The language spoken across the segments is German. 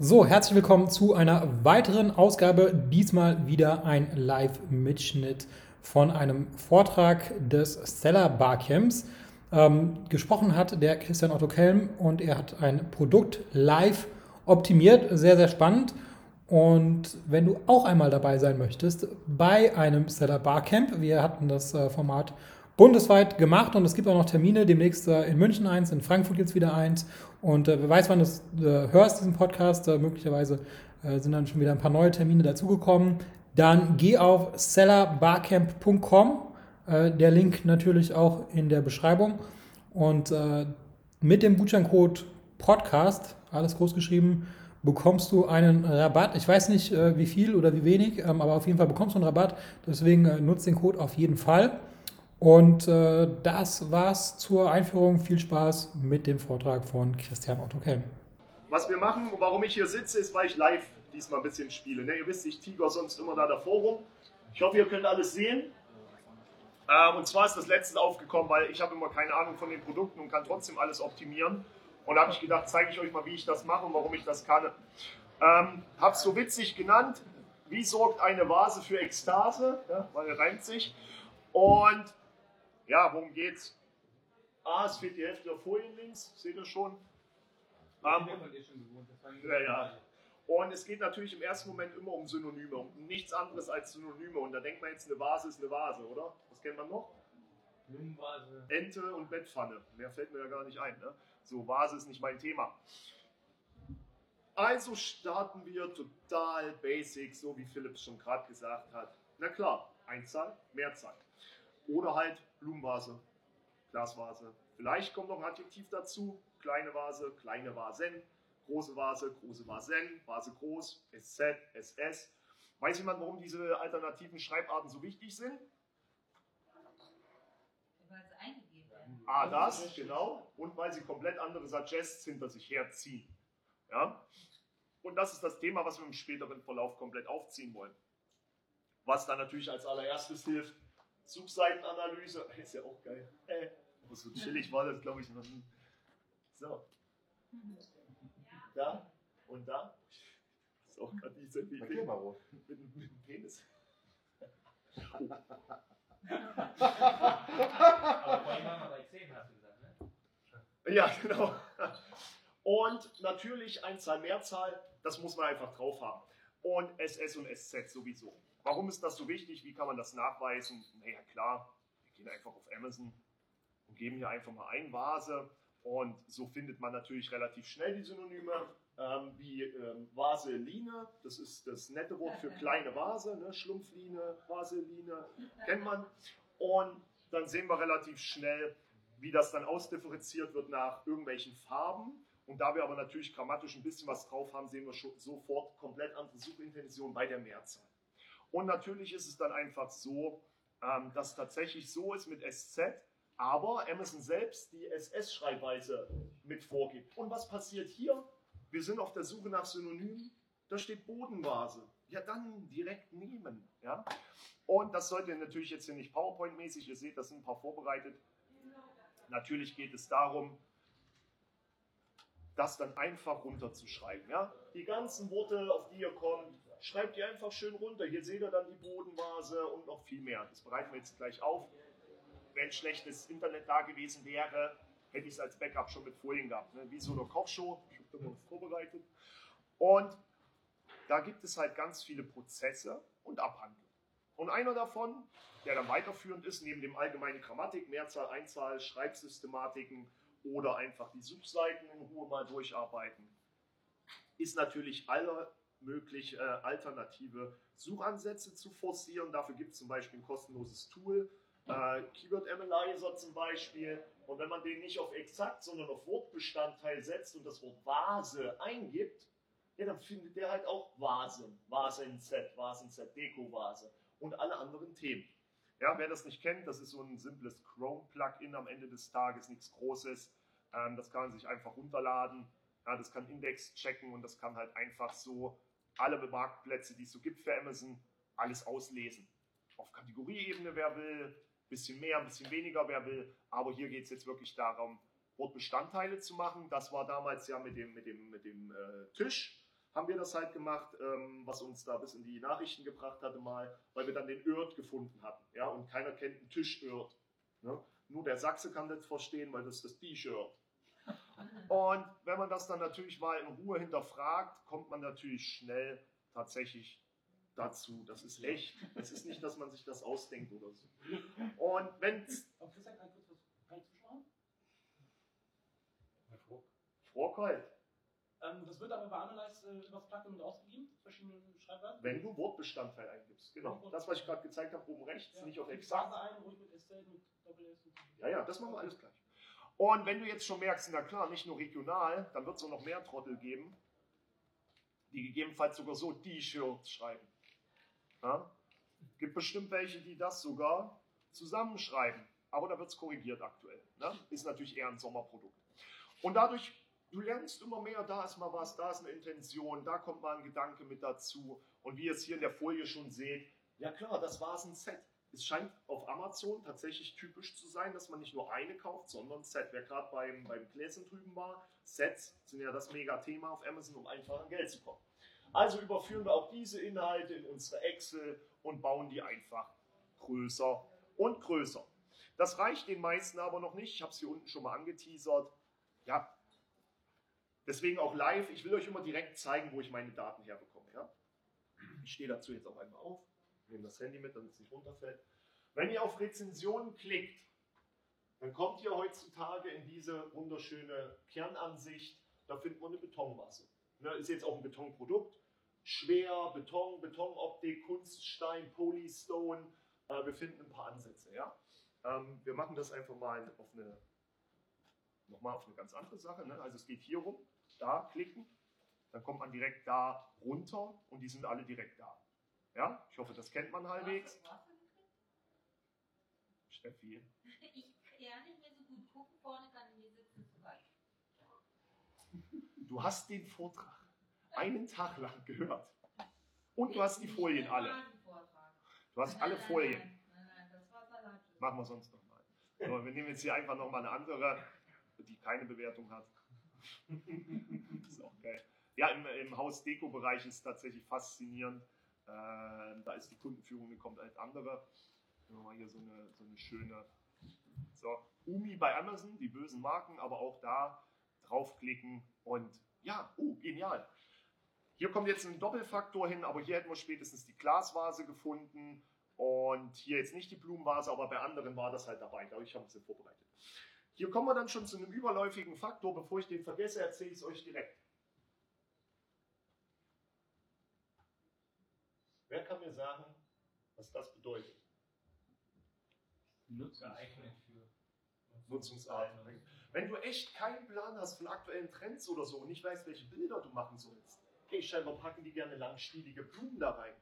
So, herzlich willkommen zu einer weiteren Ausgabe. Diesmal wieder ein Live-Mitschnitt von einem Vortrag des Stellar Barcamps. Ähm, gesprochen hat der Christian Otto Kelm und er hat ein Produkt live optimiert. Sehr, sehr spannend. Und wenn du auch einmal dabei sein möchtest bei einem Stellar Barcamp, wir hatten das äh, Format bundesweit gemacht und es gibt auch noch Termine, demnächst äh, in München eins, in Frankfurt gibt es wieder eins und äh, wer weiß, wann du äh, hörst, diesen Podcast, äh, möglicherweise äh, sind dann schon wieder ein paar neue Termine dazugekommen. Dann geh auf sellerbarcamp.com, äh, der Link natürlich auch in der Beschreibung. Und mit dem Gutscheincode Podcast, alles groß geschrieben, bekommst du einen Rabatt. Ich weiß nicht, wie viel oder wie wenig, ähm, aber auf jeden Fall bekommst du einen Rabatt. Deswegen nutzt den Code auf jeden Fall. Und äh, das war's zur Einführung. Viel Spaß mit dem Vortrag von Christian Otto Kelm. Was wir machen warum ich hier sitze, ist, weil ich live diesmal ein bisschen spiele. Ne? Ihr wisst, ich tiger sonst immer da davor rum. Ich hoffe, ihr könnt alles sehen. Ähm, und zwar ist das letzte aufgekommen, weil ich habe immer keine Ahnung von den Produkten und kann trotzdem alles optimieren. Und da habe ich gedacht, zeige ich euch mal, wie ich das mache und warum ich das kann. Ähm, habe es so witzig genannt, wie sorgt eine Vase für Ekstase, ja, weil er reimt sich. Und ja, worum geht's? Ah, es fehlt die Hälfte der Folien links, seht ihr schon? Ähm, ja, ja. Und es geht natürlich im ersten Moment immer um Synonyme, um nichts anderes als Synonyme. Und da denkt man jetzt, eine Vase ist eine Vase, oder? Was kennt man noch? Blumenvase. Ente und Bettpfanne. Mehr fällt mir ja gar nicht ein. Ne? So, Vase ist nicht mein Thema. Also starten wir total basic, so wie Philipp schon gerade gesagt hat. Na klar, Einzahl, Mehrzahl. Oder halt Blumenvase, Glasvase. Vielleicht kommt noch ein Adjektiv dazu. Kleine Vase, kleine Vasen. Große Vase, große Vasen. Vase groß, SZ, SS. Weiß jemand, warum diese alternativen Schreibarten so wichtig sind? Weil es eingegeben werden. Ah, das, genau. Und weil sie komplett andere Suggests hinter sich herziehen. Ja? Und das ist das Thema, was wir im späteren Verlauf komplett aufziehen wollen. Was dann natürlich als allererstes hilft, Subseitenanalyse. Ist ja auch geil. Äh, so chillig war das, glaube ich, noch nie. So. Da und da. Das ist auch gerade Selfie Markier mal rot. mit, mit dem Penis. Aber vorhin waren wir bei 10, hast du gesagt, ne? Ja, genau. Und natürlich Einzahl, Mehrzahl, das muss man einfach drauf haben. Und SS und SZ sowieso. Warum ist das so wichtig? Wie kann man das nachweisen? Naja, klar, wir gehen einfach auf Amazon und geben hier einfach mal ein Vase. Und so findet man natürlich relativ schnell die Synonyme, ähm, wie ähm, Vaseline, das ist das nette Wort für kleine Vase, ne? Schlumpfline, Vaseline, kennt man. Und dann sehen wir relativ schnell, wie das dann ausdifferenziert wird nach irgendwelchen Farben. Und da wir aber natürlich grammatisch ein bisschen was drauf haben, sehen wir schon sofort komplett andere Suchintention bei der Mehrzahl. Und natürlich ist es dann einfach so, ähm, dass tatsächlich so ist mit SZ, aber Amazon selbst die SS-Schreibweise mit vorgibt. Und was passiert hier? Wir sind auf der Suche nach Synonymen. Da steht Bodenvase. Ja, dann direkt nehmen. Ja? Und das sollte natürlich jetzt hier nicht PowerPoint-mäßig. Ihr seht, das sind ein paar vorbereitet. Natürlich geht es darum, das dann einfach runterzuschreiben. Ja? Die ganzen Worte, auf die ihr kommt, schreibt ihr einfach schön runter. Hier seht ihr dann die Bodenvase und noch viel mehr. Das bereiten wir jetzt gleich auf. Wenn schlechtes Internet da gewesen wäre, hätte ich es als Backup schon mit Folien gehabt. Ne? Wie so eine Kochshow. Ich habe mal vorbereitet. Und da gibt es halt ganz viele Prozesse und Abhandlungen. Und einer davon, der dann weiterführend ist, neben dem allgemeinen Grammatik, Mehrzahl, Einzahl, Schreibsystematiken oder einfach die Subseiten in Ruhe mal durcharbeiten, ist natürlich alle möglich, äh, alternative Suchansätze zu forcieren. Dafür gibt es zum Beispiel ein kostenloses Tool, äh, Keyword Analyzer zum Beispiel. Und wenn man den nicht auf exakt, sondern auf Wortbestandteil setzt und das Wort Vase eingibt, ja, dann findet der halt auch Vasen, Vasen Z, Vasen Z, Deko-Vase und alle anderen Themen. Ja, wer das nicht kennt, das ist so ein simples Chrome-Plugin am Ende des Tages, nichts Großes. Ähm, das kann man sich einfach runterladen. Ja, das kann Index checken und das kann halt einfach so alle Marktplätze, die es so gibt für Amazon, alles auslesen. Auf Kategorieebene, wer will, bisschen mehr, ein bisschen weniger, wer will. Aber hier geht es jetzt wirklich darum, Wortbestandteile zu machen. Das war damals ja mit dem, mit dem, mit dem äh, Tisch. haben wir das halt gemacht, ähm, was uns da bis in die Nachrichten gebracht hatte mal, weil wir dann den Irt gefunden hatten. Ja, und keiner kennt einen Tisch-Irt. Ne? Nur der Sachse kann das verstehen, weil das ist das T-Shirt. Und wenn man das dann natürlich mal in Ruhe hinterfragt, kommt man natürlich schnell tatsächlich dazu. Das ist echt. Es ist nicht, dass man sich das ausdenkt oder so. Und wenn Aber Christian, kann ich kurz was zwischenmachen? Vorkalt, Ähm, das wird aber bei Analyze äh, übers Plugin mit ausgegeben, verschiedene Schreibweisen. wenn du Wortbestandteil eingibst. Genau. Das, was ich gerade gezeigt habe, oben rechts, Ja, nicht auf exakt. Phase ein, ruhig mit SZ, mit Doppel-S und so. Ja, ja, das machen wir alles gleich. Und wenn du jetzt schon merkst, na klar, nicht nur regional, dann wird es auch noch mehr Trottel geben, die gegebenenfalls sogar so T-Shirts schreiben. Ja? Gibt bestimmt welche, die das sogar zusammenschreiben. Aber da wird es korrigiert aktuell. Ne? Ist natürlich eher ein Sommerprodukt. Und dadurch, du lernst immer mehr, da ist mal was, da ist eine Intention, da kommt mal ein Gedanke mit dazu. Und wie ihr es hier in der Folie schon seht, ja klar, das war ein Set. Es scheint auf Amazon tatsächlich typisch zu sein, dass man nicht nur eine kauft, sondern ein Set. Wer gerade beim, beim Gläschen drüben war, Sets sind ja das Mega-Thema auf Amazon, um einfach an Geld zu kommen. Also überführen wir auch diese Inhalte in unsere Excel und bauen die einfach größer und größer. Das reicht den meisten aber noch nicht. Ich habe es hier unten schon mal angeteasert. Ja, deswegen auch live. Ich will euch immer direkt zeigen, wo ich meine Daten herbekomme. Ja? Ich stehe dazu jetzt auch einmal auf, nehme das Handy mit, damit es nicht runterfällt. Wenn ihr auf Rezensionen klickt, dann kommt ihr heutzutage in diese wunderschöne Kernansicht. Da findet man eine Betonmasse. Ne, ist jetzt auch ein Betonprodukt. Schwer, Beton, Betonoptik, Kunststein, Polystone. Äh, wir finden ein paar Ansätze. Ja? Ähm, wir machen das einfach mal auf eine, nochmal auf eine ganz andere Sache. Ne? Also es geht hier rum, da klicken, dann kommt man direkt da runter und die sind alle direkt da. Ja? Ich hoffe, das kennt man halbwegs. Steffi, Ich kann nicht mehr so gut gucken, vorne kann ich mir sitzen zu weit. du hast den Vortrag einen Tag lang gehört. Und du hast die Folien alle. Du hast alle Folien. Das. Machen wir sonst nochmal. So, wir nehmen jetzt hier einfach nochmal eine andere, die keine Bewertung hat. ist auch geil. Ja, im, im Haus-Deko-Bereich ist es tatsächlich faszinierend. Äh, da ist die Kundenführung eine komplett andere. Nehmen wir mal hier so eine, so eine schöne. So, Umi bei Amazon, die bösen Marken, aber auch da draufklicken und ja, oh, genial. Hier kommt jetzt ein Doppelfaktor hin, aber hier hätten wir spätestens die Glasvase gefunden und hier jetzt nicht die Blumenvase, aber bei anderen war das halt dabei. Dadurch haben wir sie vorbereitet. Hier kommen wir dann schon zu einem überläufigen Faktor. Bevor ich den vergesse, erzähle ich es euch direkt. Wer kann mir sagen, was das bedeutet? Geeignet für Nutzungsarten. Wenn du echt keinen Plan hast von aktuellen Trends oder so und nicht weißt, welche Bilder du machen sollst, hey, scheinbar packen die gerne langstielige Blumen da rein.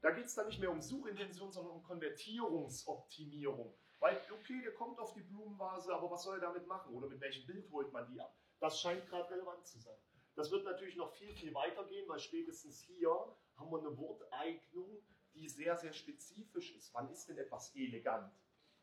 Da geht es dann nicht mehr um Suchintention, sondern um Konvertierungsoptimierung. Weil, okay, der kommt auf die Blumenvase, aber was soll er damit machen? Oder mit welchem Bild holt man die ab? Das scheint gerade relevant zu sein. Das wird natürlich noch viel, viel weitergehen, weil spätestens hier haben wir eine Worteignung, die sehr, sehr spezifisch ist. Wann ist denn etwas elegant?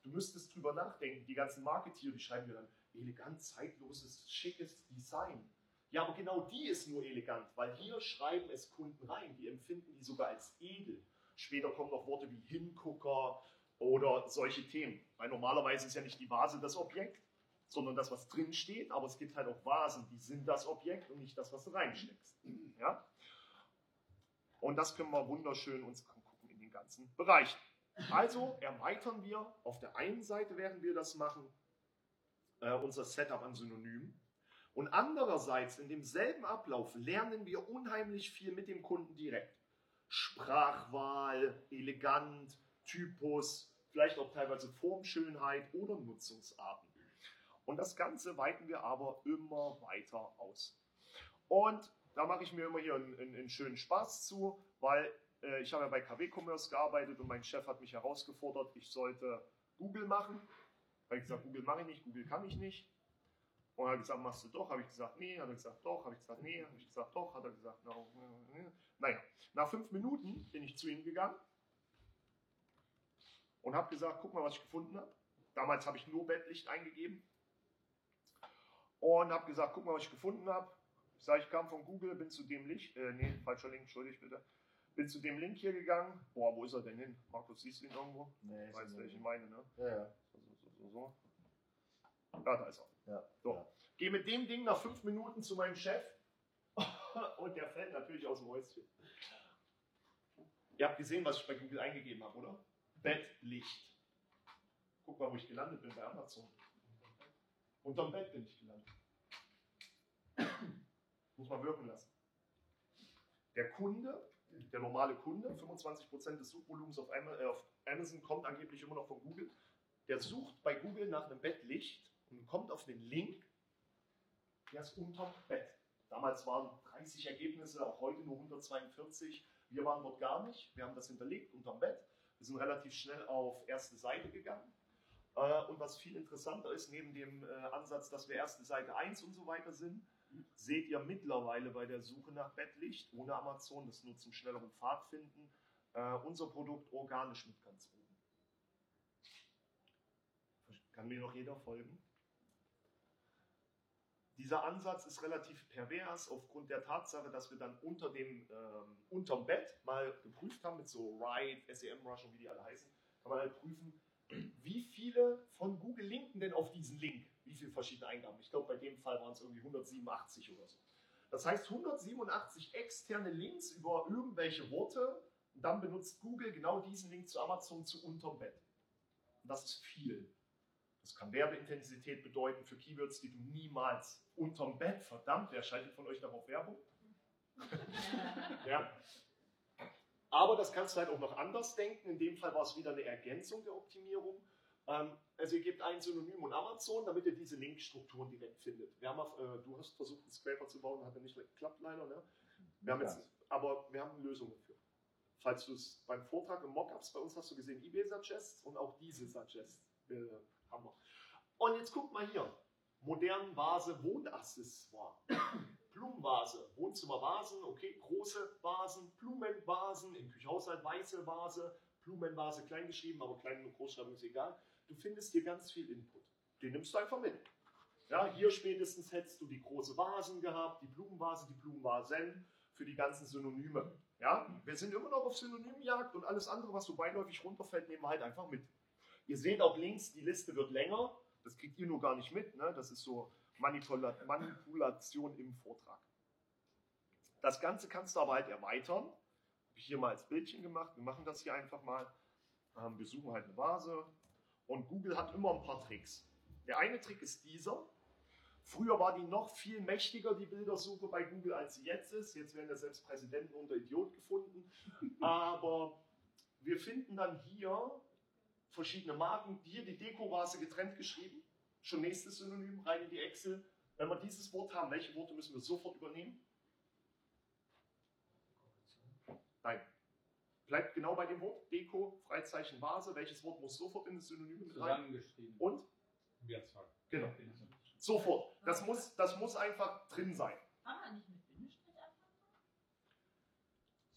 Du müsstest drüber nachdenken. Die ganzen Marketeer, die schreiben dir dann elegant, zeitloses, schickes Design. Ja, aber genau die ist nur elegant, weil hier schreiben es Kunden rein. Die empfinden die sogar als edel. Später kommen noch Worte wie Hingucker oder solche Themen. Weil normalerweise ist ja nicht die Vase das Objekt, sondern das, was drin steht. Aber es gibt halt auch Vasen, die sind das Objekt und nicht das, was du reinsteckst. Ja? Und das können wir wunderschön uns angucken in den ganzen Bereichen. Also erweitern wir auf der einen Seite, während wir das machen, äh, unser Setup an Synonymen. Und andererseits in demselben Ablauf lernen wir unheimlich viel mit dem Kunden direkt. Sprachwahl, elegant, Typus, vielleicht auch teilweise Formschönheit oder Nutzungsarten. Und das Ganze weiten wir aber immer weiter aus. Und da mache ich mir immer hier einen, einen, einen schönen Spaß zu, weil äh, ich habe ja bei KW Commerce gearbeitet und mein Chef hat mich herausgefordert, ich sollte Google machen. Habe ich gesagt, Google mache ich nicht, Google kann ich nicht. Und er hat gesagt, machst du doch? Habe ich gesagt, nee. Hat er gesagt, doch. Habe ich gesagt, nee. Habe ich gesagt, doch. Hat er gesagt, no. Naja, nach fünf Minuten bin ich zu ihm gegangen und habe gesagt, guck mal, was ich gefunden habe. Damals habe ich nur Bettlicht eingegeben und habe gesagt, guck mal, was ich gefunden habe. Ich sage, ich kam von Google, bin zu dem Link, äh, nee, falscher Link, entschuldigt bitte. Bin zu dem Link hier gegangen. Boah, wo ist er denn hin? Markus, siehst du ihn irgendwo? Nee, Du weißt, ist welchen ich meine, ne? Ja, ja. So, so, so, so. Ja, da ist er. ja. So. Ja. Gehe mit dem Ding nach fünf Minuten zu meinem Chef und der fällt natürlich aus dem Häuschen. Ihr habt gesehen, was ich bei Google eingegeben habe, oder? Bettlicht. Guck mal, wo ich gelandet bin bei Amazon. Unterm Bett bin ich gelandet. Muss man wirken lassen. Der Kunde, der normale Kunde, 25% des Suchvolumens äh, auf Amazon kommt angeblich immer noch von Google. Der sucht bei Google nach einem Bettlicht und kommt auf den Link, der ist unterm Bett. Damals waren 30 Ergebnisse, auch heute nur 142. Wir waren dort gar nicht. Wir haben das hinterlegt unterm Bett. Wir sind relativ schnell auf erste Seite gegangen. Äh, Und was viel interessanter ist, neben dem äh, Ansatz, dass wir erste Seite 1 und so weiter sind, seht ihr mittlerweile bei der Suche nach Bettlicht ohne Amazon, das nur zum schnelleren Pfadfinden, äh, unser Produkt organisch mit ganz oben. Kann mir noch jeder folgen? Dieser Ansatz ist relativ pervers aufgrund der Tatsache, dass wir dann unter dem ähm, unterm Bett mal geprüft haben mit so Ride, SEM Rush und wie die alle heißen, kann man halt prüfen, wie viele von Google linken denn auf diesen Link? Wie viele verschiedene Eingaben? Ich glaube, bei dem Fall waren es irgendwie 187 oder so. Das heißt 187 externe Links über irgendwelche Worte. Und dann benutzt Google genau diesen Link zu Amazon zu unterm Bett. Und das ist viel. Das kann Werbeintensität bedeuten für Keywords, die du niemals unterm Bett, verdammt, wer schaltet von euch darauf Werbung? ja. Aber das kannst du halt auch noch anders denken. In dem Fall war es wieder eine Ergänzung der Optimierung. Ähm, also ihr gebt ein Synonym und Amazon, damit ihr diese Linkstrukturen direkt findet. Wir haben auf, äh, du hast versucht, einen Scraper zu bauen, hat ja nicht geklappt leider. Ne? Wir haben jetzt, aber wir haben eine Lösung dafür. Falls du es beim Vortrag im Mockups bei uns hast du gesehen, eBay Suggests und auch diese Suggests äh, haben wir. Und jetzt guckt mal hier. Modern Vase Wohnaccessoire. Blumenvase, Wohnzimmervasen, okay, große Vasen, Blumenvasen, im Küchenhaushalt weiße Vase, Blumenvase klein geschrieben, aber klein und Großschreibung ist egal. Du findest hier ganz viel Input. Den nimmst du einfach mit. Ja, hier spätestens hättest du die große Vasen gehabt, die Blumenvase, die Blumenvasen für die ganzen Synonyme. Ja, wir sind immer noch auf Synonymjagd und alles andere, was so beiläufig runterfällt, nehmen wir halt einfach mit. Ihr seht auch links, die Liste wird länger. Das kriegt ihr nur gar nicht mit. Ne? Das ist so Manipula Manipulation im Vortrag. Das Ganze kannst du aber halt erweitern. Habe ich hier mal als Bildchen gemacht. Wir machen das hier einfach mal. Ähm, wir suchen halt eine Vase. Und Google hat immer ein paar Tricks. Der eine Trick ist dieser. Früher war die noch viel mächtiger, die Bildersuche bei Google, als sie jetzt ist. Jetzt werden ja selbst Präsidenten unter Idiot gefunden. Aber wir finden dann hier verschiedene Marken. Hier die Dekovase getrennt geschrieben. Schon nächstes Synonym rein in die Excel. Wenn wir dieses Wort haben, welche Worte müssen wir sofort übernehmen? Nein. Bleibt genau bei dem Wort. Deko, Freizeichen, Vase. Welches Wort muss sofort in das Synonym mit rein? Und? Mehrzahl. Genau. Sofort. Das muss, das muss einfach drin sein. Kann man nicht mit Bindestrich anfangen?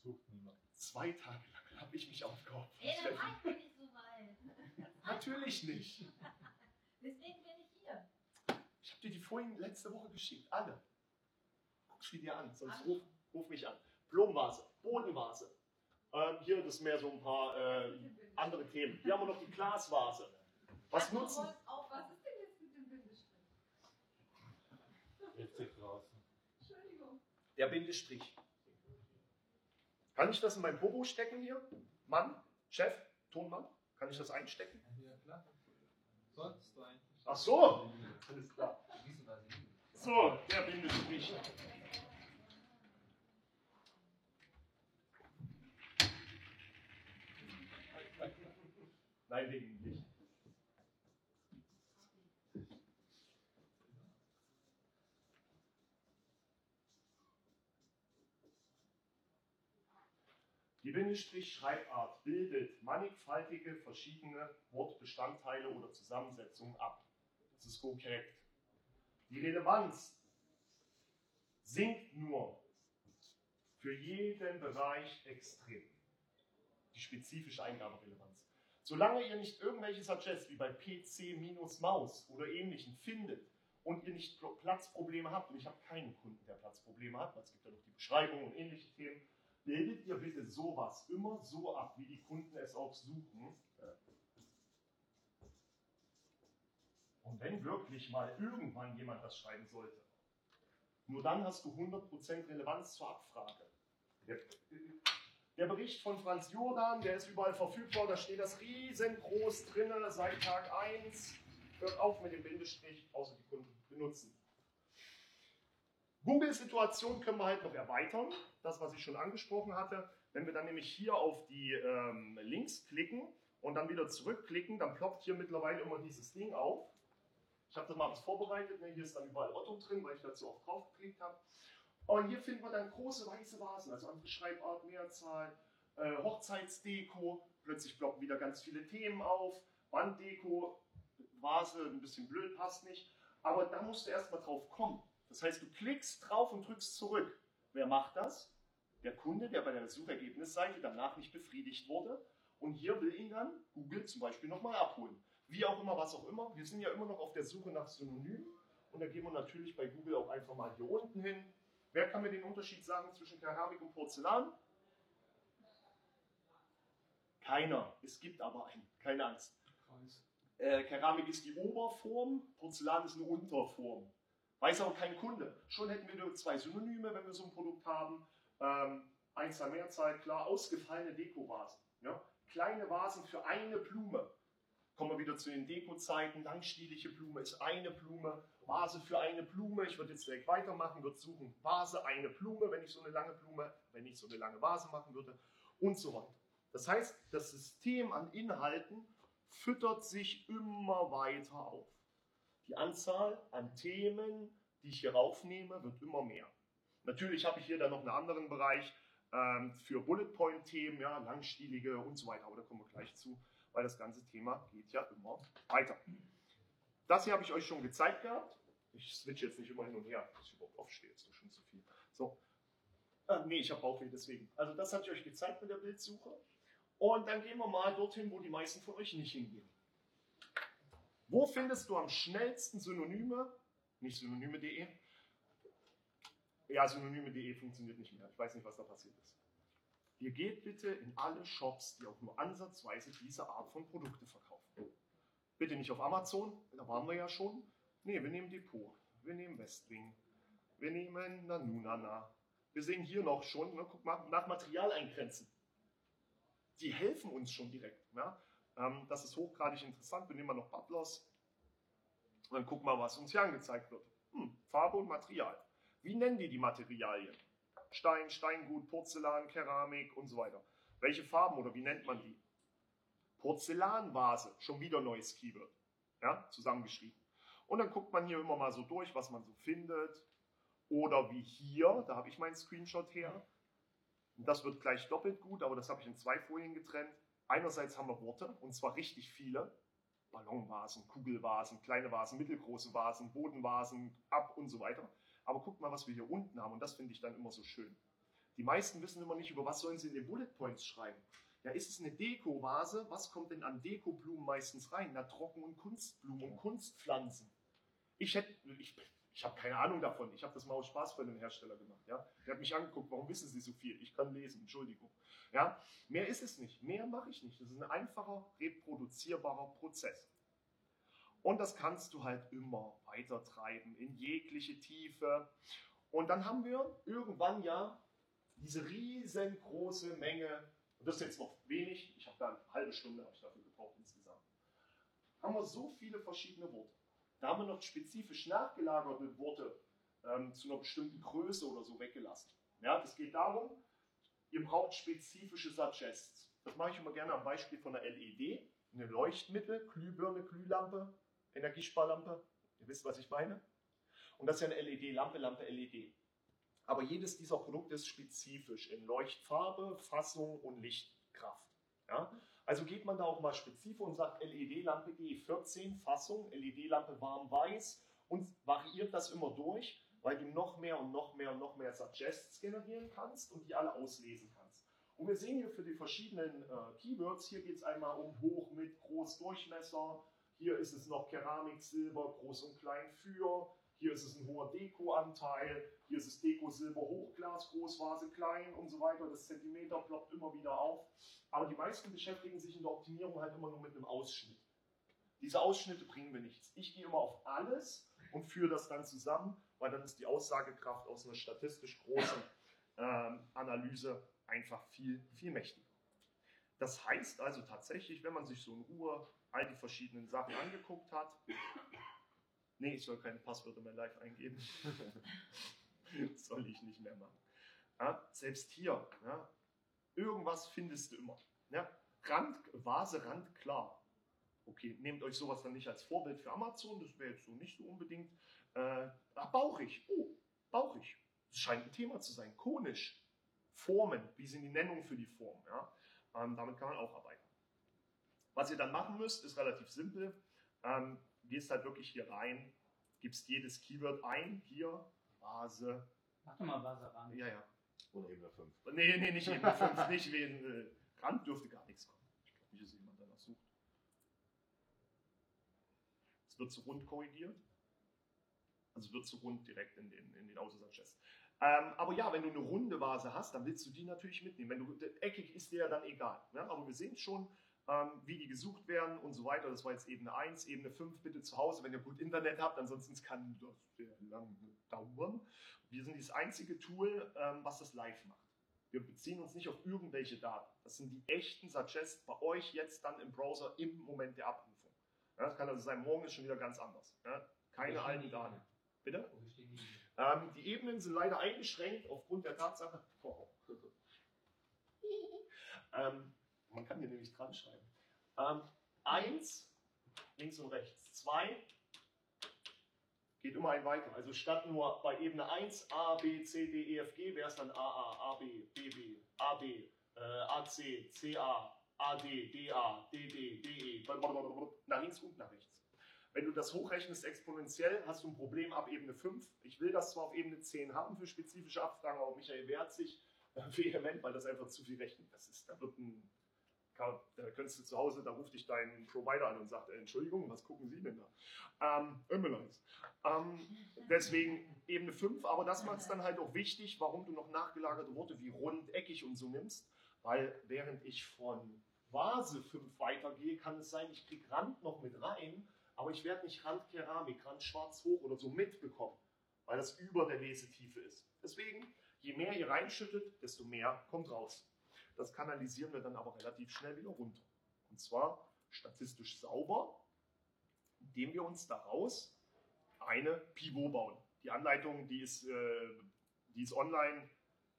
Sucht niemand. Zwei Tage lang habe ich mich aufgeopfert. Ey, dann war ich nicht so weit. Natürlich nicht. Deswegen bin ich hier. Ich habe dir die vorhin letzte Woche geschickt. Alle. Guck sie dir an, sonst ruf, ruf mich an. Blumenvase, Bodenvase. Ähm, hier, das mehr so ein paar äh, andere Themen. Hier haben wir noch die Glasvase. Was Also, nutzen? Auch, was ist denn jetzt mit dem Bindestrich? Entschuldigung. Der Bindestrich. Kann ich das in mein Popo stecken hier? Mann, Chef, Tonmann? Kann ich das einstecken? Ja, klar. Solltest du eigentlich. Ach so. Alles klar. So, der Bindestrich. Nein, wegen dem Licht. Die Bindestrich-Schreibart bildet mannigfaltige verschiedene Wortbestandteile oder Zusammensetzungen ab. Das ist korrekt. Die Relevanz sinkt nur für jeden Bereich extrem. Die spezifische Eingaberelevanz. Solange ihr nicht irgendwelche Suggests wie bei PC-Maus oder ähnlichen findet und ihr nicht Platzprobleme habt, und ich habe keinen Kunden, der Platzprobleme hat, weil es gibt ja noch die Beschreibung und ähnliche Themen, bildet ihr bitte sowas immer so ab, wie die Kunden es auch suchen. Und wenn wirklich mal irgendwann jemand das schreiben sollte, nur dann hast du 100% Relevanz zur Abfrage. Der, der, Bericht von Franz Jordan, der ist überall verfügbar, da steht das riesengroß drin, seit Tag 1. Hört auf mit dem Bindestrich, außer die Kunden benutzen. Google-Situation können wir halt noch erweitern, das, was ich schon angesprochen hatte. Wenn wir dann nämlich hier auf die ähm, Links klicken und dann wieder zurückklicken, dann ploppt hier mittlerweile immer dieses Ding auf. Ich habe das mal was vorbereitet, ne? hier ist dann überall Otto drin, weil ich dazu auch drauf geklickt habe. Und hier finden wir dann große weiße Vasen, also andere Schreibart, Mehrzahl, äh, Hochzeitsdeko, plötzlich ploppen wieder ganz viele Themen auf, Wanddeko, Vase, ein bisschen blöd, passt nicht. Aber da musst du erstmal drauf kommen. Das heißt, du klickst drauf und drückst zurück. Wer macht das? Der Kunde, der bei der Suchergebnisseite danach nicht befriedigt wurde. Und hier will ihn dann Google zum Beispiel nochmal abholen. Wie auch immer, was auch immer. Wir sind ja immer noch auf der Suche nach Synonymen. Und da gehen wir natürlich bei Google auch einfach mal hier unten hin. Wer kann mir den Unterschied sagen zwischen Keramik und Porzellan? Keiner. Es gibt aber einen. Keine Angst. Äh, Keramik ist die Oberform, Porzellan ist eine Unterform. Weiß aber kein Kunde. Schon hätten wir nur zwei Synonyme, wenn wir so ein Produkt haben. Ähm, Einzahl, Mehrzahl, klar, ausgefallene Dekovasen. Ja? Kleine Vasen für eine Blume. Kommen wir wieder zu den Deko-Zeiten. Langstielige Blume ist eine Blume. Vase für eine Blume. Ich würde jetzt direkt weitermachen, würde suchen Vase, eine Blume, wenn ich so eine lange Blume, wenn ich so eine lange Vase machen würde und so weiter. Das heißt, das System an Inhalten füttert sich immer weiter auf. Die Anzahl an Themen, die ich hier raufnehme, wird immer mehr. Natürlich habe ich hier dann noch einen anderen Bereich ähm, für Bullet Point Themen, ja, langstielige und so weiter, aber da kommen wir gleich zu, weil das ganze Thema geht ja immer weiter. Das hier habe ich euch schon gezeigt gehabt. Ich switch jetzt nicht immer hin und her, dass ich überhaupt aufstehe, ist doch schon zu viel. So. Äh, nee, ich habe Bauchweh deswegen. Also das hatte ich euch gezeigt mit der Bildsuche. Und dann gehen wir mal dorthin, wo die meisten von euch nicht hingehen. Wo findest du am schnellsten Synonyme? Nicht synonyme.de. Ja, synonyme.de funktioniert nicht mehr. Ich weiß nicht, was da passiert ist. Ihr geht bitte in alle Shops, die auch nur ansatzweise diese Art von Produkte verkaufen. Bitte nicht auf Amazon, da waren wir ja schon. Nee, wir nehmen Depot, wir nehmen Westwing, wir nehmen Nanunana. Wir sehen hier noch schon, ne, guck mal, nach Material eingrenzen. Die helfen uns schon direkt. Ja? Ähm, das ist hochgradig interessant. Wir nehmen mal noch Butlers. Und dann gucken wir, was uns hier angezeigt wird. Hm, Farbe und Material. Wie nennen die die Materialien? Stein, Steingut, Porzellan, Keramik und so weiter. Welche Farben oder wie nennt man die? Porzellanvase, schon wieder neues Keyword. Ja, zusammengeschrieben. Und dann guckt man hier immer mal so durch, was man so findet. Oder wie hier, da habe ich meinen Screenshot her. Das wird gleich doppelt gut, aber das habe ich in zwei Folien getrennt. Einerseits haben wir Worte, und zwar richtig viele. Ballonvasen, Kugelvasen, kleine Vasen, mittelgroße Vasen, Bodenvasen, ab und so weiter. Aber guckt mal, was wir hier unten haben, und das finde ich dann immer so schön. Die meisten wissen immer nicht, über was sollen sie in den Bullet Points schreiben. Ja, ist es eine Deko-Vase? Was kommt denn an Dekoblumen meistens rein? Na, Trocken- und Kunstblumen und Kunstpflanzen. Ich hätte, ich, ich habe keine Ahnung davon. Ich habe das mal aus Spaß bei einem Hersteller gemacht. Ja? Der hat mich angeguckt, warum wissen Sie so viel? Ich kann lesen, Entschuldigung. Ja? Mehr ist es nicht. Mehr mache ich nicht. Das ist ein einfacher, reproduzierbarer Prozess. Und das kannst du halt immer weiter treiben, in jegliche Tiefe. Und dann haben wir irgendwann ja diese riesengroße Menge, und das ist jetzt noch wenig, ich habe da eine halbe Stunde ich dafür gebraucht insgesamt, haben wir so viele verschiedene Worte. Da haben wir noch spezifisch nachgelagerte Worte ähm, zu einer bestimmten Größe oder so weggelassen. Ja, es geht darum, ihr braucht spezifische Suggests. Das mache ich immer gerne am Beispiel von einer LED, eine Leuchtmittel, Glühbirne, Glühlampe, Energiesparlampe. Ihr wisst, was ich meine. Und das ist ja eine LED-Lampe, Lampe LED. Aber jedes dieser Produkte ist spezifisch in Leuchtfarbe, Fassung und Lichtkraft. Ja? Also geht man da auch mal spezifisch und sagt LED-Lampe E14 Fassung, LED-Lampe warm weiß und variiert das immer durch, weil du noch mehr und noch mehr und noch mehr Suggests generieren kannst und die alle auslesen kannst. Und wir sehen hier für die verschiedenen äh, Keywords, hier geht es einmal um hoch, mit, groß, Durchmesser, Hier ist es noch Keramik, Silber, groß und klein für. Hier ist es ein hoher Dekoanteil. Hier ist es Deko, Silber, Hochglas, Großvase, klein und so weiter. Das Zentimeter ploppt immer wieder auf. Aber die meisten beschäftigen sich in der Optimierung halt immer nur mit einem Ausschnitt. Diese Ausschnitte bringen mir nichts. Ich gehe immer auf alles und führe das dann zusammen, weil dann ist die Aussagekraft aus einer statistisch großen ähm, Analyse einfach viel, viel mächtiger. Das heißt also tatsächlich, wenn man sich so in Ruhe all die verschiedenen Sachen angeguckt hat, nee, ich soll keine Passwörter mehr live eingeben, das soll ich nicht mehr machen. Ja, selbst hier, ja, irgendwas findest du immer. Ja, Rand, Vase, Rand, klar. Okay, nehmt euch sowas dann nicht als Vorbild für Amazon, das wäre jetzt so nicht so unbedingt. Äh, bauchig, oh, bauchig. Das scheint ein Thema zu sein. Konisch, Formen, wie sind die Nennungen für die Form? Ja? Ähm, damit kann man auch arbeiten. Was ihr dann machen müsst, ist relativ simpel. Ähm, gehst halt wirklich hier rein, gibst jedes Keyword ein, hier, Vase. Mach doch mal Wasser ran. Ja, ja. Oder Ebene 5. Nee, nee, nicht Ebene 5, nicht wegen äh, Rand dürfte gar nichts kommen. Ich glaube nicht, dass jemand danach sucht. Es wird zu rund korrigiert. Also wird zu rund direkt in den, in den Autosatz. Ähm, aber ja, wenn du eine runde Vase hast, dann willst du die natürlich mitnehmen. Wenn du eckig ist dir ja dann egal. Ne? Aber wir sehen schon, ähm, wie die gesucht werden und so weiter. Das war jetzt Ebene 1, Ebene 5 bitte zu Hause, wenn ihr gut Internet habt, ansonsten kann das sehr lange dauern. Wir sind das einzige Tool, ähm, was das live macht. Wir beziehen uns nicht auf irgendwelche Daten. Das sind die echten Suggests bei euch jetzt dann im Browser im Moment der Abrufung. Ja, das kann also sein, morgen ist schon wieder ganz anders. Ja, keine Wo stehen alten Daten. Bitte? Die? Ähm, die Ebenen sind leider eingeschränkt aufgrund der Tatsache. Oh. ähm, man kann hier nämlich dran schreiben. Ähm, eins, links und rechts. Zwei, geht immer ein weiter. Also statt nur bei Ebene 1 A, B, C, D, E, F, G wäre es dann AA, AB, BB, AB, äh, AC, CA, AD, DA, DD, DE, nach links und nach rechts. Wenn du das hochrechnest exponentiell, hast du ein Problem ab Ebene 5. Ich will das zwar auf Ebene 10 haben für spezifische Abfragen, aber Michael wehrt sich äh, vehement, weil das einfach zu viel Rechnen das ist. Da wird ein, da könntest du zu Hause, da ruft dich dein Provider an und sagt, äh, Entschuldigung, was gucken Sie denn da? Ähm, Ambulance. Ähm, deswegen Ebene 5, aber das macht es dann halt auch wichtig, warum du noch nachgelagerte Worte wie rund, eckig und so nimmst, weil während ich von Vase 5 weitergehe, kann es sein, ich kriege Rand noch mit rein, aber ich werde nicht Rand Keramik, Rand schwarz hoch oder so mitbekommen, weil das über der Lesetiefe ist. Deswegen, je mehr ihr reinschüttet, desto mehr kommt raus. Das kanalisieren wir dann aber relativ schnell wieder runter. Und zwar statistisch sauber, indem wir uns daraus eine Pivot bauen. Die Anleitung, die ist, äh, die ist online,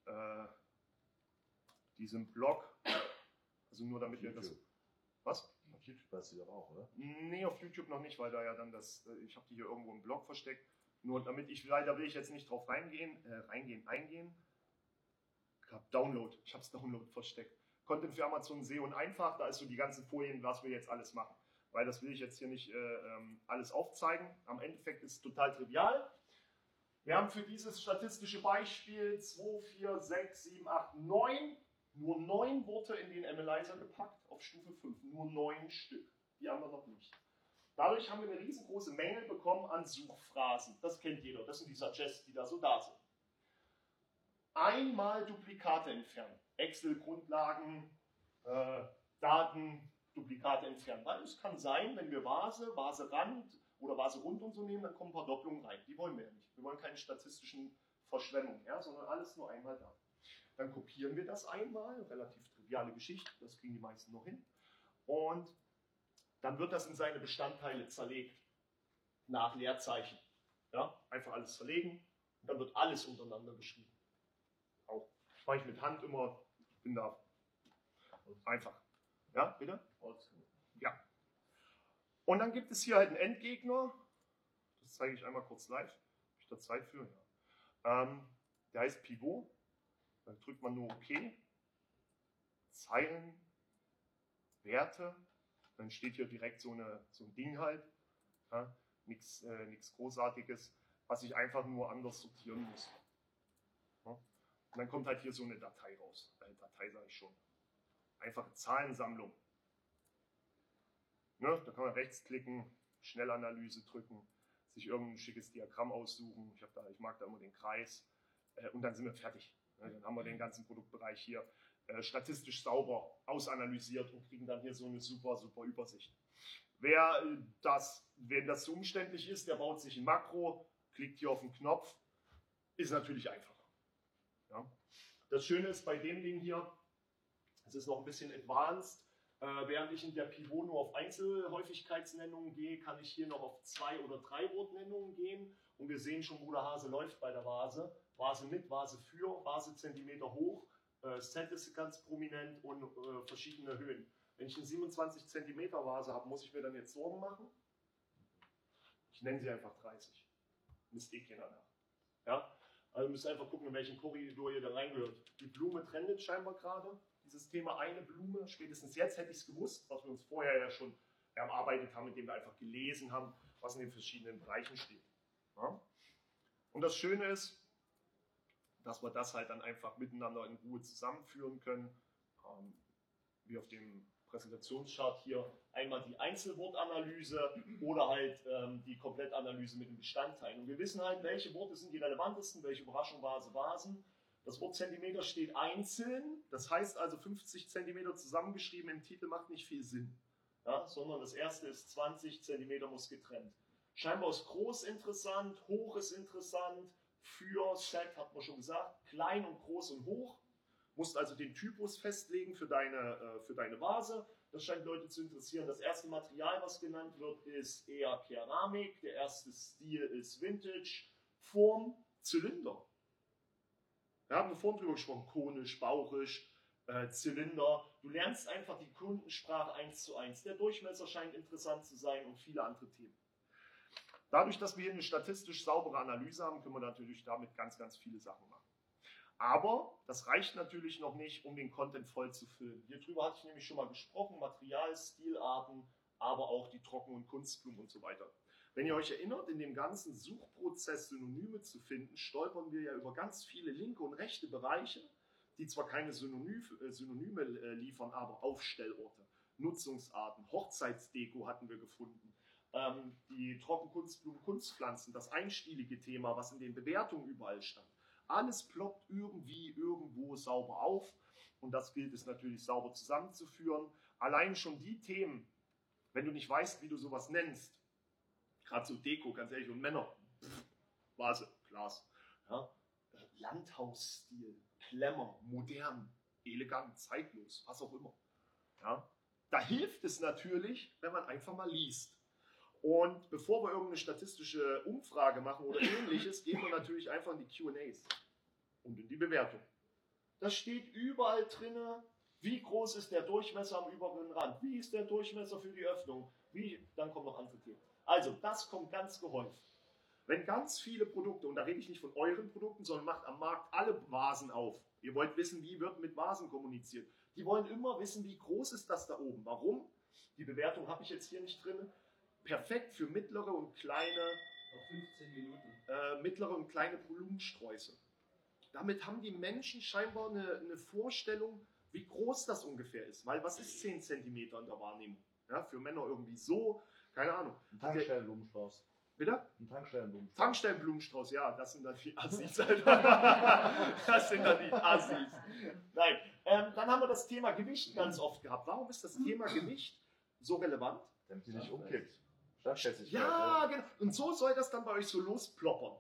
äh, die ist im Blog, also nur damit wir das... Was? YouTube hast du doch auch, oder? Nee, auf YouTube noch nicht, weil da ja dann das, äh, ich habe die hier irgendwo im Blog versteckt. Nur damit ich, leider will ich jetzt nicht drauf reingehen, äh, reingehen, eingehen. Ich hab Download, ich habe es Download versteckt. Content für Amazon SEO und einfach, da ist so die ganzen Folien, was wir jetzt alles machen. Weil das will ich jetzt hier nicht äh, ähm, alles aufzeigen. Am Endeffekt ist es total trivial. Wir haben für dieses statistische Beispiel 2, 4, 6, 7, 8, 9, nur 9 Worte in den Analyzer gepackt auf Stufe 5. Nur 9 Stück. Die haben wir noch nicht. Dadurch haben wir eine riesengroße Menge bekommen an Suchphrasen. Das kennt jeder. Das sind die Suggests, die da so da sind. Einmal Duplikate entfernen. Excel-Grundlagen, äh, Daten, Duplikate entfernen. Weil es kann sein, wenn wir Vase, Vase-Rand oder Vase-Rund und so nehmen, dann kommen ein paar Doppelungen rein. Die wollen wir ja nicht. Wir wollen keine statistischen Verschwemmungen, ja, sondern alles nur einmal da. Dann kopieren wir das einmal, relativ triviale Geschichte, das kriegen die meisten noch hin. Und dann wird das in seine Bestandteile zerlegt, nach Leerzeichen. Ja, einfach alles zerlegen und dann wird alles untereinander geschrieben. Auch mache ich mit Hand immer, ich bin da einfach. Ja, bitte? Ja. Und dann gibt es hier halt einen Endgegner. Das zeige ich einmal kurz live. Habe ich da Zeit für? Ja. Ähm, der heißt Pivot. Dann drückt man nur OK. Zeilen, Werte. Dann steht hier direkt so, eine, so ein Ding halt. Ja, Nichts äh, Großartiges, was ich einfach nur anders sortieren muss. Ja. Und dann kommt halt hier so eine Datei raus. Äh, Datei sage ich schon. Einfache Zahlensammlung. Ne? Da kann man rechts klicken, Schnellanalyse drücken, sich irgendein schickes Diagramm aussuchen. Ich, da, ich mag da immer den Kreis. Äh, und dann sind wir fertig. Ne? Dann haben wir den ganzen Produktbereich hier äh, statistisch sauber ausanalysiert und kriegen dann hier so eine super, super Übersicht. Wer äh, das, wenn das zu umständlich ist, der baut sich ein Makro, klickt hier auf den Knopf, ist natürlich einfacher. Ja. Das Schöne ist bei dem Ding hier, es ist noch ein bisschen advanced. Äh, während ich in der Pivot nur auf Einzelhäufigkeitsnennungen gehe, kann ich hier noch auf zwei oder drei Wortnennungen gehen. Und wir sehen schon, wo der Hase läuft bei der Vase. Vase mit, Vase für, Vase Zentimeter hoch. Äh, Set ist ganz prominent und äh, verschiedene Höhen. Wenn ich eine 27 cm Vase habe, muss ich mir dann jetzt Sorgen machen? Ich nenne sie einfach 30. Misst eh keiner nach. Ja? Also müsst ihr einfach gucken, in welchen Korridor ihr da reingehört. Die Blume trendet scheinbar gerade. Dieses Thema eine Blume, spätestens jetzt hätte ich es gewusst, was wir uns vorher ja schon erarbeitet haben, indem wir einfach gelesen haben, was in den verschiedenen Bereichen steht. Ja? Und das Schöne ist, dass wir das halt dann einfach miteinander in Ruhe zusammenführen können. Ähm, wie auf dem Präsentationschart hier einmal die Einzelwortanalyse oder halt ähm, die Komplettanalyse mit den Bestandteilen. Und wir wissen halt, welche Worte sind die relevantesten, welche Überraschung, Vase, Vasen. Das Wort Zentimeter steht einzeln, das heißt also 50 Zentimeter zusammengeschrieben im Titel macht nicht viel Sinn, ja, sondern das erste ist 20 Zentimeter muss getrennt. Scheinbar ist groß interessant, hoch ist interessant, für Set hat man schon gesagt, klein und groß und hoch musst also den Typus festlegen für deine, äh, für deine Vase. Das scheint Leute zu interessieren. Das erste Material, was genannt wird, ist eher Keramik. Der erste Stil ist Vintage. Form, Zylinder. Wir haben vorhin drüber gesprochen, konisch, bauchisch, äh, Zylinder. Du lernst einfach die Kundensprache eins zu eins. Der Durchmesser scheint interessant zu sein und viele andere Themen. Dadurch, dass wir hier eine statistisch saubere Analyse haben, können wir natürlich damit ganz, ganz viele Sachen machen. Aber das reicht natürlich noch nicht, um den Content voll zu füllen. Hierüber hatte ich nämlich schon mal gesprochen, Material, Stilarten, aber auch die Trocken- und Kunstblumen und so weiter. Wenn ihr euch erinnert, in dem ganzen Suchprozess Synonyme zu finden, stolpern wir ja über ganz viele linke und rechte Bereiche, die zwar keine äh, Synonyme äh, liefern, aber Aufstellorte, Nutzungsarten, Hochzeitsdeko hatten wir gefunden, ähm, die Trockenkunstblumen, Kunstpflanzen, das einstielige Thema, was in den Bewertungen überall stand. Alles ploppt irgendwie irgendwo sauber auf und das gilt es natürlich sauber zusammenzuführen. Allein schon die Themen, wenn du nicht weißt, wie du sowas nennst, gerade so Deko, ganz ehrlich, und Männer, Vase, Glas, ja, Landhausstil, Klemmer, modern, elegant, zeitlos, was auch immer. Ja, da hilft es natürlich, wenn man einfach mal liest. Und bevor wir irgendeine statistische Umfrage machen oder ähnliches, gehen wir natürlich einfach in die QAs und in die Bewertung. Das steht überall drin. Wie groß ist der Durchmesser am überen Rand? Wie ist der Durchmesser für die Öffnung? Wie? Dann kommen noch andere Themen. Also, das kommt ganz gehäuft. Wenn ganz viele Produkte, und da rede ich nicht von euren Produkten, sondern macht am Markt alle Vasen auf. Ihr wollt wissen, wie wird mit Vasen kommuniziert. Die wollen immer wissen, wie groß ist das da oben. Warum? Die Bewertung habe ich jetzt hier nicht drin perfekt für mittlere und kleine, Noch 15 Minuten. äh, mittlere und kleine Blumensträuße. Damit haben die Menschen scheinbar eine, eine Vorstellung, wie groß das ungefähr ist. Weil was ist 10 cm in der Wahrnehmung? Ja, für Männer irgendwie so, keine Ahnung. Ein Tankstellenblumenstrauß. Bitte? Ein Tankstellenblumenstrauß. Tankstellenblumenstrauß, ja, das sind dann die Assis. das sind dann die Assis. Nein, ähm, dann haben wir das Thema Gewicht ganz oft gehabt. Warum ist das Thema Gewicht so relevant? Damit die nicht umkippt. Ja, genau. Und so soll das dann bei euch so losploppern.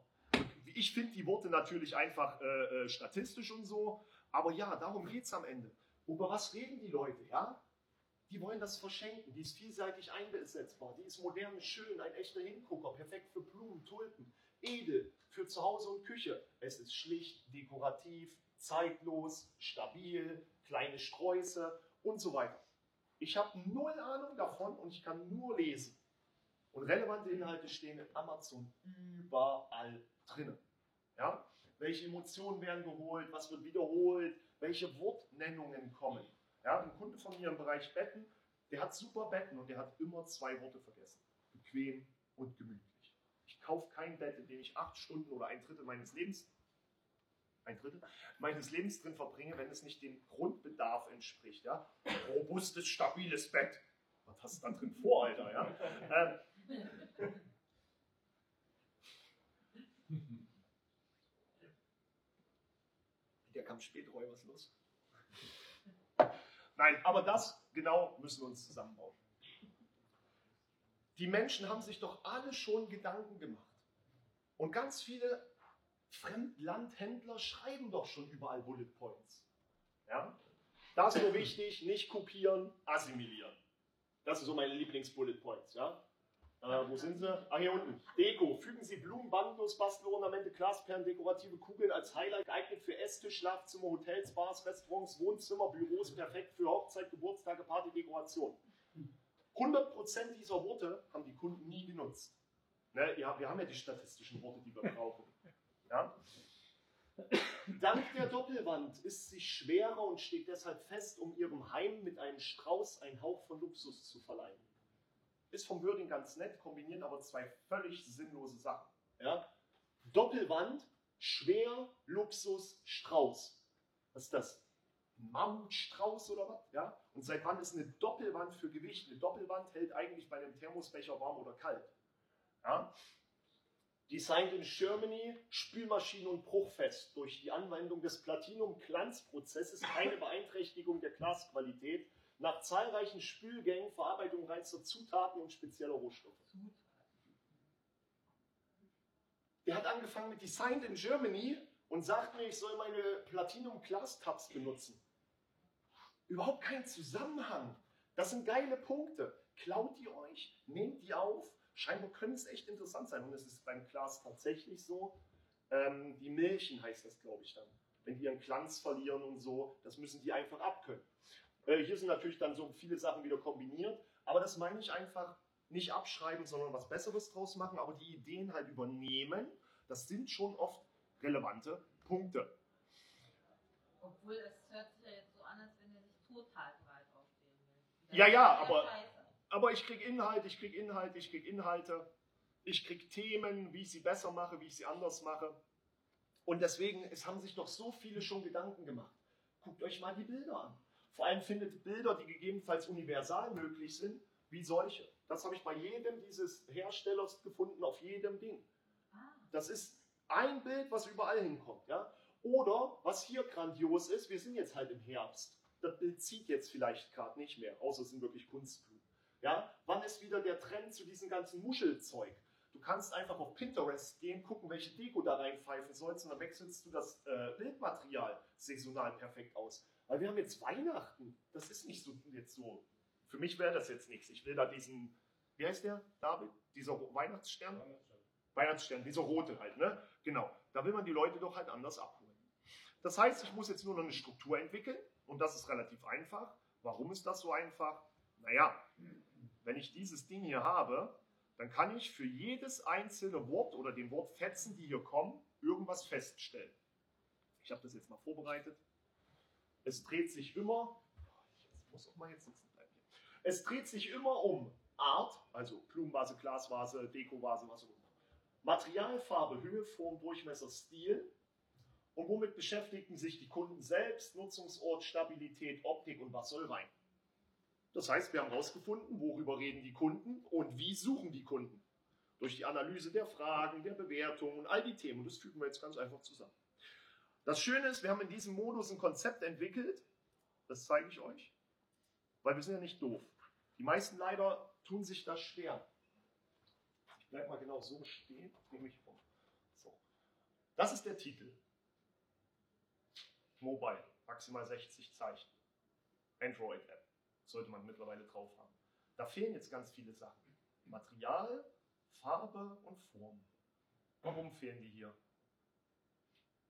Ich finde die Worte natürlich einfach äh, äh, statistisch und so, aber ja, darum geht es am Ende. Über was reden die Leute, ja? Die wollen das verschenken, die ist vielseitig einsetzbar, die ist modern, schön, ein echter Hingucker, perfekt für Blumen, Tulpen, edel, für zu Hause und Küche. Es ist schlicht, dekorativ, zeitlos, stabil, kleine Sträuße und so weiter. Ich habe null Ahnung davon und ich kann nur lesen. Und relevante Inhalte stehen in Amazon überall drin. Ja? Welche Emotionen werden geholt, was wird wiederholt, welche Wortnennungen kommen. Ja? Ein Kunde von mir im Bereich Betten, der hat super Betten und der hat immer zwei Worte vergessen. Bequem und gemütlich. Ich kaufe kein Bett, in dem ich acht Stunden oder ein Drittel meines Lebens, ein Drittel meines Lebens drin verbringe, wenn es nicht dem Grundbedarf entspricht. Ja? Robustes, stabiles Bett. Was hast du da drin vor, Alter? Ja? Der kam spät, Roy, was los? Nein, aber das genau müssen wir uns zusammenbauen. Die Menschen haben sich doch alle schon Gedanken gemacht. Und ganz viele Fremdlandhändler schreiben doch schon überall Bullet Points. Ja? Das ist nur wichtig, nicht kopieren, assimilieren. Das sind so meine Lieblings-Bullet Points. Ja? Äh, wo sind sie? Ah, hier unten. Deko. Fügen Sie Blumen, Bambus, Bastelornamente, Glasperlen, dekorative Kugeln als Highlight. Geeignet für Esstisch, Schlafzimmer, Hotels, Bars, Restaurants, Wohnzimmer, Büros. Perfekt für Hochzeit, Geburtstage, Party, Dekoration. 100% dieser Worte haben die Kunden nie genutzt. Ne, ja, wir haben ja die statistischen Worte, die wir brauchen. Ja? Dank der Doppelwand ist sie schwerer und steht deshalb fest, um ihrem Heim mit einem Strauß einen Hauch von Luxus zu verleihen. Ist vom Wording ganz nett, kombinieren aber zwei völlig sinnlose Sachen. Ja? Doppelwand, schwer, Luxus, Strauß. Was ist das? Mammutstrauß oder was? Ja? Und seit wann ist eine Doppelwand für Gewicht? Eine Doppelwand hält eigentlich bei einem Thermosbecher warm oder kalt. Ja? Designed in Germany, Spülmaschine und bruchfest. Durch die Anwendung des Platinum-Glanzprozesses keine Beeinträchtigung der Glasqualität. Nach zahlreichen Spülgängen, Verarbeitung reinster Zutaten und spezieller Rohstoffe. Der hat angefangen mit Designed in Germany und sagt mir, ich soll meine Platinum Glass Tabs benutzen. Überhaupt kein Zusammenhang. Das sind geile Punkte. Klaut die euch, nehmt die auf. Scheinbar können es echt interessant sein. Und es ist beim Glas tatsächlich so. Ähm, die Milchen heißt das, glaube ich, dann. Wenn die ihren Glanz verlieren und so, das müssen die einfach abkönnen. Äh, hier sind natürlich dann so viele Sachen wieder kombiniert. Aber das meine ich einfach nicht abschreiben, sondern was Besseres draus machen. Aber die Ideen halt übernehmen. Das sind schon oft relevante Punkte. Obwohl es hört sich ja jetzt so an, als wenn er sich total breit aufstehen will. Ja, ja, aber- scheiße. Aber ich krieg Inhalt, ich krieg Inhalt, ich krieg Inhalte. Ich krieg Themen, wie ich sie besser mache, wie ich sie anders mache. Und deswegen, es haben sich doch so viele schon Gedanken gemacht. Guckt euch mal die Bilder an. Vor allem findet Bilder, die gegebenenfalls universal möglich sind, wie solche. Das habe ich bei jedem dieses Herstellers gefunden, auf jedem Ding. Ah, Das ist ein Bild, was überall hinkommt. Ja? Oder was hier grandios ist, wir sind jetzt halt im Herbst. Das Bild zieht jetzt vielleicht gerade nicht mehr, außer es sind wirklich Kunstblumen. Ja? Wann ist wieder der Trend zu diesem ganzen Muschelzeug? Du kannst einfach auf Pinterest gehen, gucken, welche Deko da reinpfeifen sollst und dann wechselst du das äh, Bildmaterial saisonal perfekt aus. Weil wir haben jetzt Weihnachten. Das ist nicht so jetzt so. Für mich wäre das jetzt nichts. Ich will da diesen, wie heißt der, David? Dieser Weihnachtsstern? Weihnachtsstern, dieser rote halt, ne? Genau. Da will man die Leute doch halt anders abholen. Das heißt, ich muss jetzt nur noch eine Struktur entwickeln und das ist relativ einfach. Warum ist das so einfach? Naja, wenn ich dieses Ding hier habe, dann kann ich für jedes einzelne Wort oder den Wortfetzen, die hier kommen, irgendwas feststellen. Ich habe das jetzt mal vorbereitet. Es dreht sich immer, ich muss auch mal jetzt sitzen bleiben hier. Es dreht sich immer um Art, also Blumenvase, Glasvase, Dekovase, was auch immer. Material, Farbe, Höhe, Form, Durchmesser, Stil. Und womit beschäftigen sich die Kunden selbst? Nutzungsort, Stabilität, Optik und was soll rein? Das heißt, wir haben herausgefunden, worüber reden die Kunden und wie suchen die Kunden. Durch die Analyse der Fragen, der Bewertungen und all die Themen. Das fügen wir jetzt ganz einfach zusammen. Das Schöne ist, wir haben in diesem Modus ein Konzept entwickelt. Das zeige ich euch. Weil wir sind ja nicht doof. Die meisten leider tun sich das schwer. Ich bleibe mal genau so stehen. Nehme ich um. So. Das ist der Titel. Mobile, maximal 60 Zeichen. Android-App sollte man mittlerweile drauf haben. Da fehlen jetzt ganz viele Sachen. Material, Farbe und Form. Warum fehlen die hier?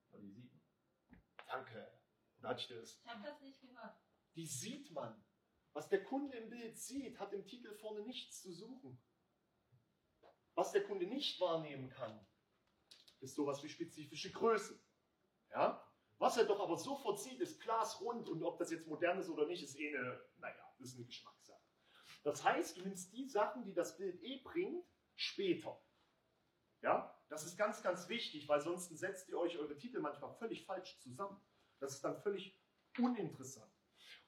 Weil die sieht man. Danke. Oder hatte ich das? Ich habe das nicht gehört. Die sieht man. Was der Kunde im Bild sieht, hat im Titel vorne nichts zu suchen. Was der Kunde nicht wahrnehmen kann, ist sowas wie spezifische Größen. Ja? Was er doch aber sofort sieht, ist glasrund und ob das jetzt modern ist oder nicht, ist eh eine, naja, das ist eine Geschmackssache. Das heißt, du nimmst die Sachen, die das Bild eh bringt, später. Ja? Das ist ganz, ganz wichtig, weil sonst setzt ihr euch eure Titel manchmal völlig falsch zusammen. Das ist dann völlig uninteressant.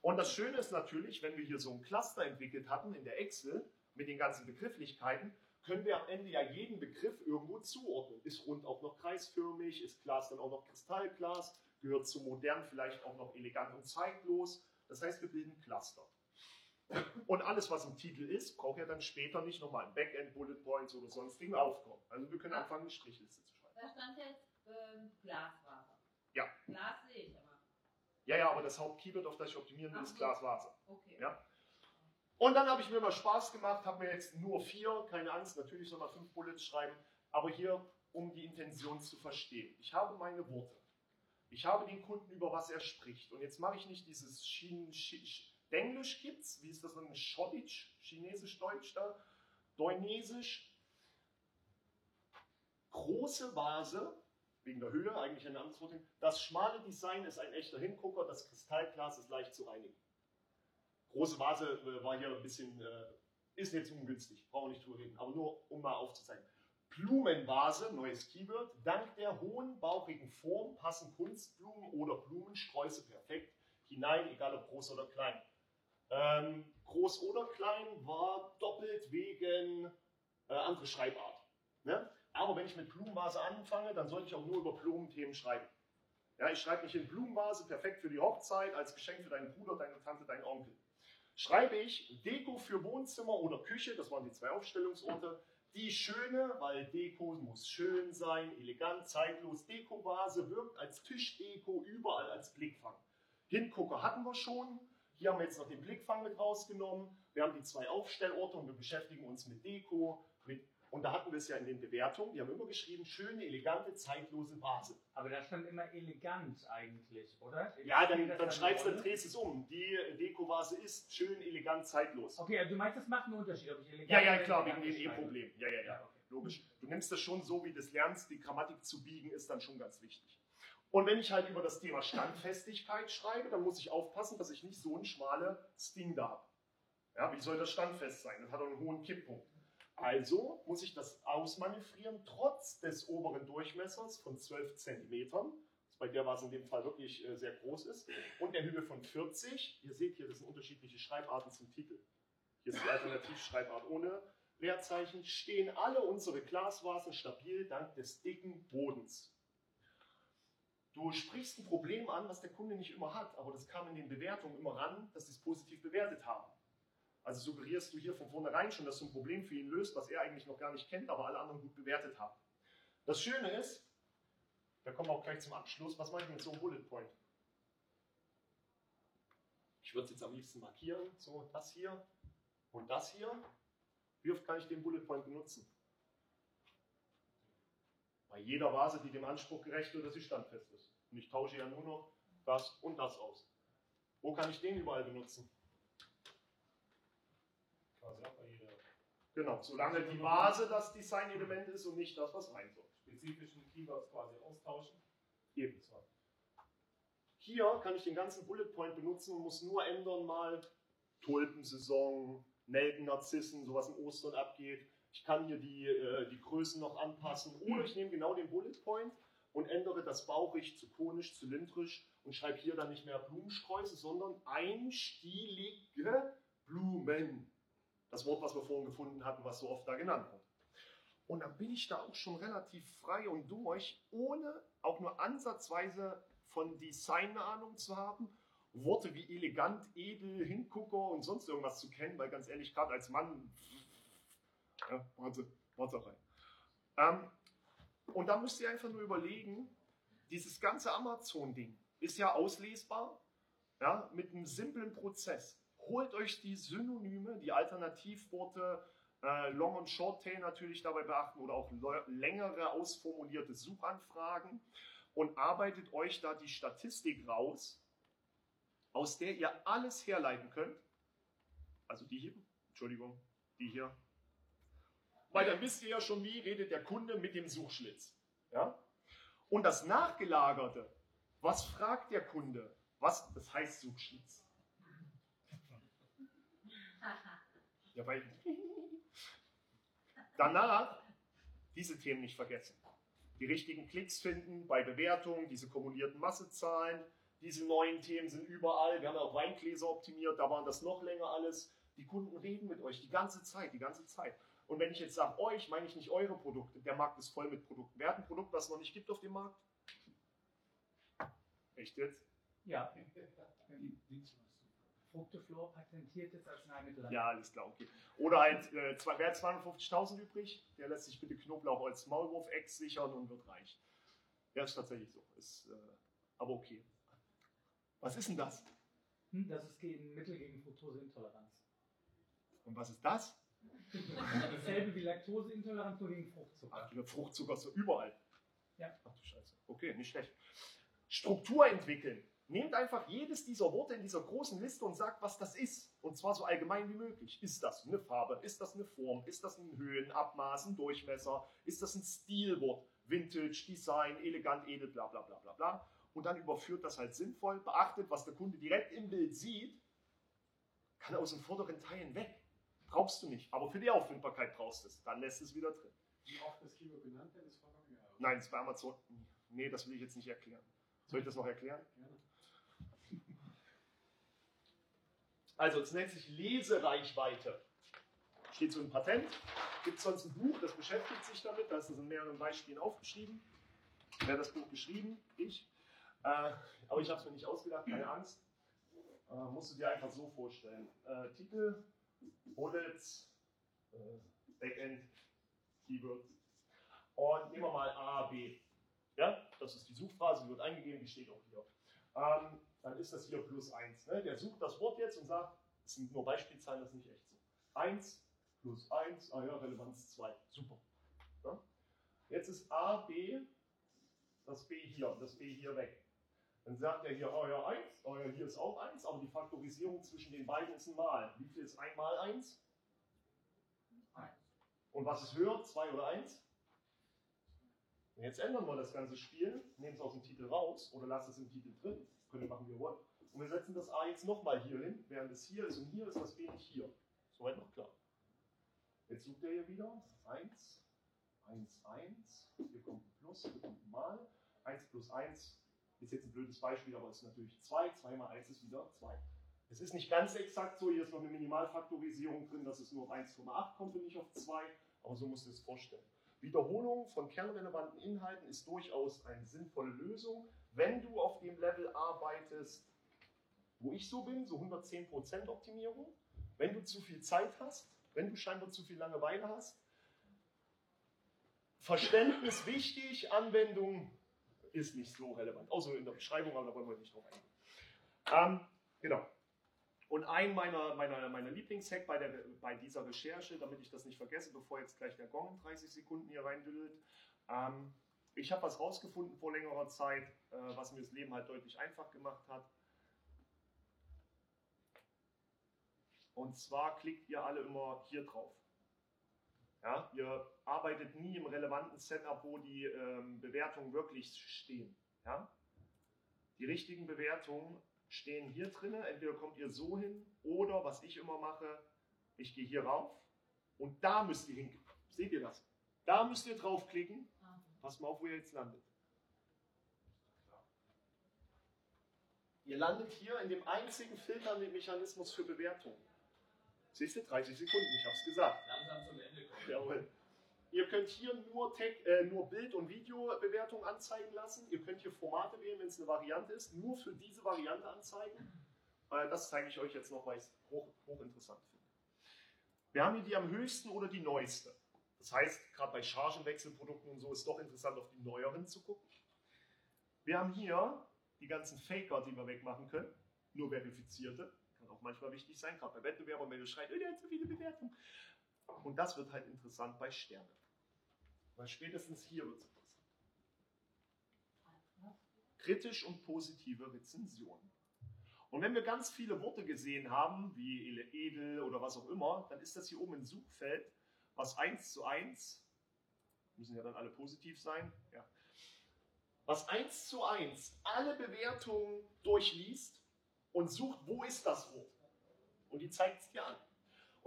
Und das Schöne ist natürlich, wenn wir hier so ein Cluster entwickelt hatten in der Excel mit den ganzen Begrifflichkeiten, können wir am Ende ja jeden Begriff irgendwo zuordnen. Ist rund auch noch kreisförmig, ist Glas dann auch noch Kristallglas, gehört zu modern vielleicht auch noch elegant und zeitlos. Das heißt, wir bilden Cluster. Und alles, was im Titel ist, braucht ja dann später nicht nochmal ein Backend, Bullet Points oder sonstigen aufkommen. Also wir können anfangen, eine Strichliste zu schreiben. Da stand jetzt ähm, Glasfaser. Ja. Glas sehe ich aber. Ja, ja, aber das Hauptkeyword, auf das ich optimieren will, ist so. Glasfaser. Okay. Ja. Und dann habe ich mir mal Spaß gemacht, habe mir jetzt nur vier, keine Angst, natürlich soll man fünf Bullets schreiben, aber hier, um die Intention zu verstehen. Ich habe meine Worte. Ich habe den Kunden, über was er spricht. Und jetzt mache ich nicht dieses Schien, Sch- Sch- Denglisch gibt's, wie ist das dann? Schottisch, Chinesisch, Deutsch da, Deunesisch. Große Vase, wegen der Höhe, eigentlich ein anderes Wort. Das schmale Design ist ein echter Hingucker, das Kristallglas ist leicht zu reinigen. Große Vase äh, war hier ein bisschen, äh, ist jetzt ungünstig, brauchen wir nicht drüber reden, aber nur um mal aufzuzeigen. Blumenvase, neues Keyword. Dank der hohen, bauchigen Form passen Kunstblumen oder Blumensträuße perfekt hinein, egal ob groß oder klein. Ähm, groß oder klein war doppelt wegen äh, andere Schreibart. Ne? Aber wenn ich mit Blumenvase anfange, dann sollte ich auch nur über Blumenthemen schreiben. Ja, ich schreibe nicht in Blumenvase, perfekt für die Hochzeit, als Geschenk für deinen Bruder, deine Tante, deinen Onkel. Schreibe ich Deko für Wohnzimmer oder Küche, das waren die zwei Aufstellungsorte, die schöne, weil Deko muss schön sein, elegant, zeitlos. Deko-Vase wirkt als Tischdeko überall als Blickfang. Hingucker hatten wir schon. Hier haben wir jetzt noch den Blickfang mit rausgenommen. Wir haben die zwei Aufstellorte und wir beschäftigen uns mit Deko. Mit, und da hatten wir es ja in den Bewertungen. Die haben immer geschrieben, schöne, elegante, zeitlose Vase. Aber da stand immer elegant eigentlich, oder? Ja, dann, dann eine schreibst du, dann drehst es um. Die Deko-Vase ist schön, elegant, zeitlos. Okay, also du meinst, das macht einen Unterschied, ob ich elegant Ja, ja, klar, wegen dem. E-Problem. Ja, ja, ja. Ja, okay. Logisch. Du nimmst das schon so, wie du es lernst. Die Grammatik zu biegen ist dann schon ganz wichtig. Und wenn ich halt über das Thema Standfestigkeit schreibe, dann muss ich aufpassen, dass ich nicht so ein schmale Sting da habe. Ja, wie soll das standfest sein? Das hat einen hohen Kipppunkt. Also muss ich das ausmanövrieren, trotz des oberen Durchmessers von 12 cm, was bei der Vase in dem Fall wirklich äh, sehr groß ist, und der Höhe von 40. Ihr seht hier, das sind unterschiedliche Schreibarten zum Titel. Hier ist die Alternativschreibart ohne Leerzeichen. Stehen alle unsere Glasvasen stabil dank des dicken Bodens. Du sprichst ein Problem an, was der Kunde nicht immer hat, aber das kam in den Bewertungen immer ran, dass sie es positiv bewertet haben. Also suggerierst du hier von vornherein schon, dass du ein Problem für ihn löst, was er eigentlich noch gar nicht kennt, aber alle anderen gut bewertet haben. Das Schöne ist, da kommen wir auch gleich zum Abschluss, was mache ich mit so einem Bullet Point? Ich würde es jetzt am liebsten markieren, so das hier und das hier. Wie oft kann ich den Bullet Point benutzen? Bei jeder Vase, die dem Anspruch gerecht wird, dass sie standfest ist. Und ich tausche ja nur noch das und das aus. Wo kann ich den überall benutzen? Quasi auch bei jeder Genau, solange die Vase das Designelement ist und nicht das, was rein soll. spezifischen Keywords quasi austauschen. Eben. So. Hier kann ich den ganzen Bullet Point benutzen und muss nur ändern mal Tulpensaison, Nelken, Narzissen, sowas in Ostern abgeht. Ich kann hier die, äh, die Größen noch anpassen oder ich nehme genau den Bullet Point und ändere das bauchig zu konisch, zylindrisch und schreibe hier dann nicht mehr Blumensträuße, sondern einstielige Blumen. Das Wort, was wir vorhin gefunden hatten, was so oft da genannt wird. Und dann bin ich da auch schon relativ frei und durch, ohne auch nur ansatzweise von Design eine Ahnung zu haben, Worte wie elegant, edel, Hingucker und sonst irgendwas zu kennen, weil ganz ehrlich, gerade als Mann, ja, warte, warte rein. Ähm, und da müsst ihr einfach nur überlegen, dieses ganze Amazon-Ding ist ja auslesbar, ja, mit einem simplen Prozess. Holt euch die Synonyme, die Alternativworte, äh, Long- und Short-Tail natürlich dabei beachten oder auch längere ausformulierte Suchanfragen und arbeitet euch da die Statistik raus, aus der ihr alles herleiten könnt. Also die hier, Entschuldigung, die hier. Weil dann wisst ihr ja schon, wie redet der Kunde mit dem Suchschlitz. Ja? Und das Nachgelagerte, was fragt der Kunde? Was, das heißt Suchschlitz. Ja, weil danach diese Themen nicht vergessen. Die richtigen Klicks finden bei Bewertungen, diese kumulierten Massezahlen, Diese neuen Themen sind überall. Wir haben ja auch Weingläser optimiert, da waren das noch länger alles. Die Kunden reden mit euch die ganze Zeit, die ganze Zeit. Und wenn ich jetzt sage euch, meine ich nicht eure Produkte. Der Markt ist voll mit Produkten. Wer hat ein Produkt, was es noch nicht gibt auf dem Markt? Echt jetzt? Ja. Fructoflor patentiertes Arzneimittel. Ja, alles klar, okay. Oder halt, äh, zwei, wer hat 250.000 übrig? Der lässt sich bitte Knoblauch als Maulwurf-Ex sichern und wird reich. Ja, ist tatsächlich so. Ist, äh, aber okay. Was ist denn das? Hm, Das ist ein Mittel gegen Fructoseintoleranz. Und was ist das? Dasselbe wie Laktoseintoleranz, nur gegen Fruchtzucker. Ach, Fruchtzucker ist so überall. Ja. Ach du Scheiße. Okay, nicht schlecht. Struktur entwickeln. Nehmt einfach jedes dieser Worte in dieser großen Liste und sagt, was das ist. Und zwar so allgemein wie möglich. Ist das eine Farbe? Ist das eine Form? Ist das ein Höhen, Abmaß, ein Durchmesser? Ist das ein Stilwort? Vintage, Design, elegant, edel, bla bla bla bla bla. Und dann überführt das halt sinnvoll, beachtet, was der Kunde direkt im Bild sieht, kann aus den vorderen Teilen weg. Brauchst du nicht. Aber für die Auffindbarkeit brauchst du es. Dann lässt es wieder drin. Wie oft das Keyword genannt wird, ist vollkommen egal. Nein, es bei Amazon. Nee, das will ich jetzt nicht erklären. Soll ich das noch erklären? Gerne. Also, es nennt sich Lesereichweite. Steht so im Patent. Gibt es sonst ein Buch, das beschäftigt sich damit. Da ist es in mehreren Beispielen aufgeschrieben. Wer hat das Buch geschrieben? Ich. Äh, aber ich habe es mir nicht ausgedacht, keine Angst. Äh, musst du dir einfach so vorstellen. Äh, Titel, Bullets, äh, Backend, Keywords. Und nehmen wir mal A, B. Ja, das ist die Suchphrase, die wird eingegeben, die steht auch hier. Ähm, dann ist das hier plus 1. Ne? Der sucht das Wort jetzt und sagt, es sind nur Beispielzahlen, das ist nicht echt so. 1 plus 1, ah ja, Relevanz 2. Super. Ja? Jetzt ist A, B, das B hier, das B hier weg. Dann sagt er hier, ja, 1, oh ja, hier ist auch 1, aber die Faktorisierung zwischen den beiden ist ein Mal. Wie viel ist 1 mal 1? 1. Und was ist höher, 2 oder 1? Und jetzt ändern wir das ganze Spiel, nehmen es aus dem Titel raus oder lassen es im Titel drin. Könnt ihr machen, wie ihr wollt. Und wir setzen das A jetzt nochmal hier hin, während es hier ist und hier ist das B nicht hier. Soweit noch klar. Jetzt sucht er hier wieder 1, 1, 1. Hier kommt ein Plus, hier kommt ein Mal. 1 plus 1 ist jetzt ein blödes Beispiel, aber es ist natürlich 2. 2 mal 1 ist wieder 2. Es ist nicht ganz exakt so, hier ist noch eine Minimalfaktorisierung drin, dass es nur auf 1,8 kommt und nicht auf 2, aber so musst du es vorstellen. Wiederholung von kernrelevanten Inhalten ist durchaus eine sinnvolle Lösung, wenn du auf dem Level arbeitest, wo ich so bin, so 110% Optimierung. Wenn du zu viel Zeit hast, wenn du scheinbar zu viel Langeweile hast. Verständnis wichtig, Anwendung ist nicht so relevant. Außer in der Beschreibung, aber da wollen wir nicht drauf eingehen. Ähm, genau. Und ein meiner, meiner, meiner Lieblingshack bei, der, bei dieser Recherche, damit ich das nicht vergesse, bevor jetzt gleich der Gong in 30 Sekunden hier reindüdelt, ähm, ich habe was rausgefunden vor längerer Zeit, äh, was mir das Leben halt deutlich einfach gemacht hat. Und zwar klickt ihr alle immer hier drauf. Ja, ihr arbeitet nie im relevanten Setup, wo die ähm, Bewertungen wirklich stehen. Ja? Die richtigen Bewertungen stehen hier drinnen. Entweder kommt ihr so hin oder was ich immer mache, ich gehe hier rauf und da müsst ihr hin. Seht ihr das? Da müsst ihr draufklicken. Passt mal auf, wo ihr jetzt landet. Ihr landet hier in dem einzigen filternden Mechanismus für Bewertungen. Siehst du, 30 Sekunden, ich habe es gesagt. Langsam zum Ende. Jawohl. Ihr könnt hier nur, Tech, äh, nur Bild- und Videobewertung anzeigen lassen. Ihr könnt hier Formate wählen, wenn es eine Variante ist. Nur für diese Variante anzeigen. Äh, das zeige ich euch jetzt noch, weil ich es hoch, hochinteressant finde. Wir haben hier die am höchsten oder die neueste. Das heißt, gerade bei Chargenwechselprodukten und so ist es doch interessant, auf die neueren zu gucken. Wir haben hier die ganzen Faker, die wir wegmachen können. Nur verifizierte. Kann auch manchmal wichtig sein, gerade bei Wettbewerbern, wenn du schreist, oh, der hat so viele Bewertungen. Und das wird halt interessant bei Sternen. Weil spätestens hier wird es interessant. Kritisch und positive Rezensionen. Und wenn wir ganz viele Worte gesehen haben, wie edel oder was auch immer, dann ist das hier oben ein Suchfeld, was 1 zu 1, müssen ja dann alle positiv sein, ja, was 1 zu 1 alle Bewertungen durchliest und sucht, wo ist das Wort. Und die zeigt es dir an.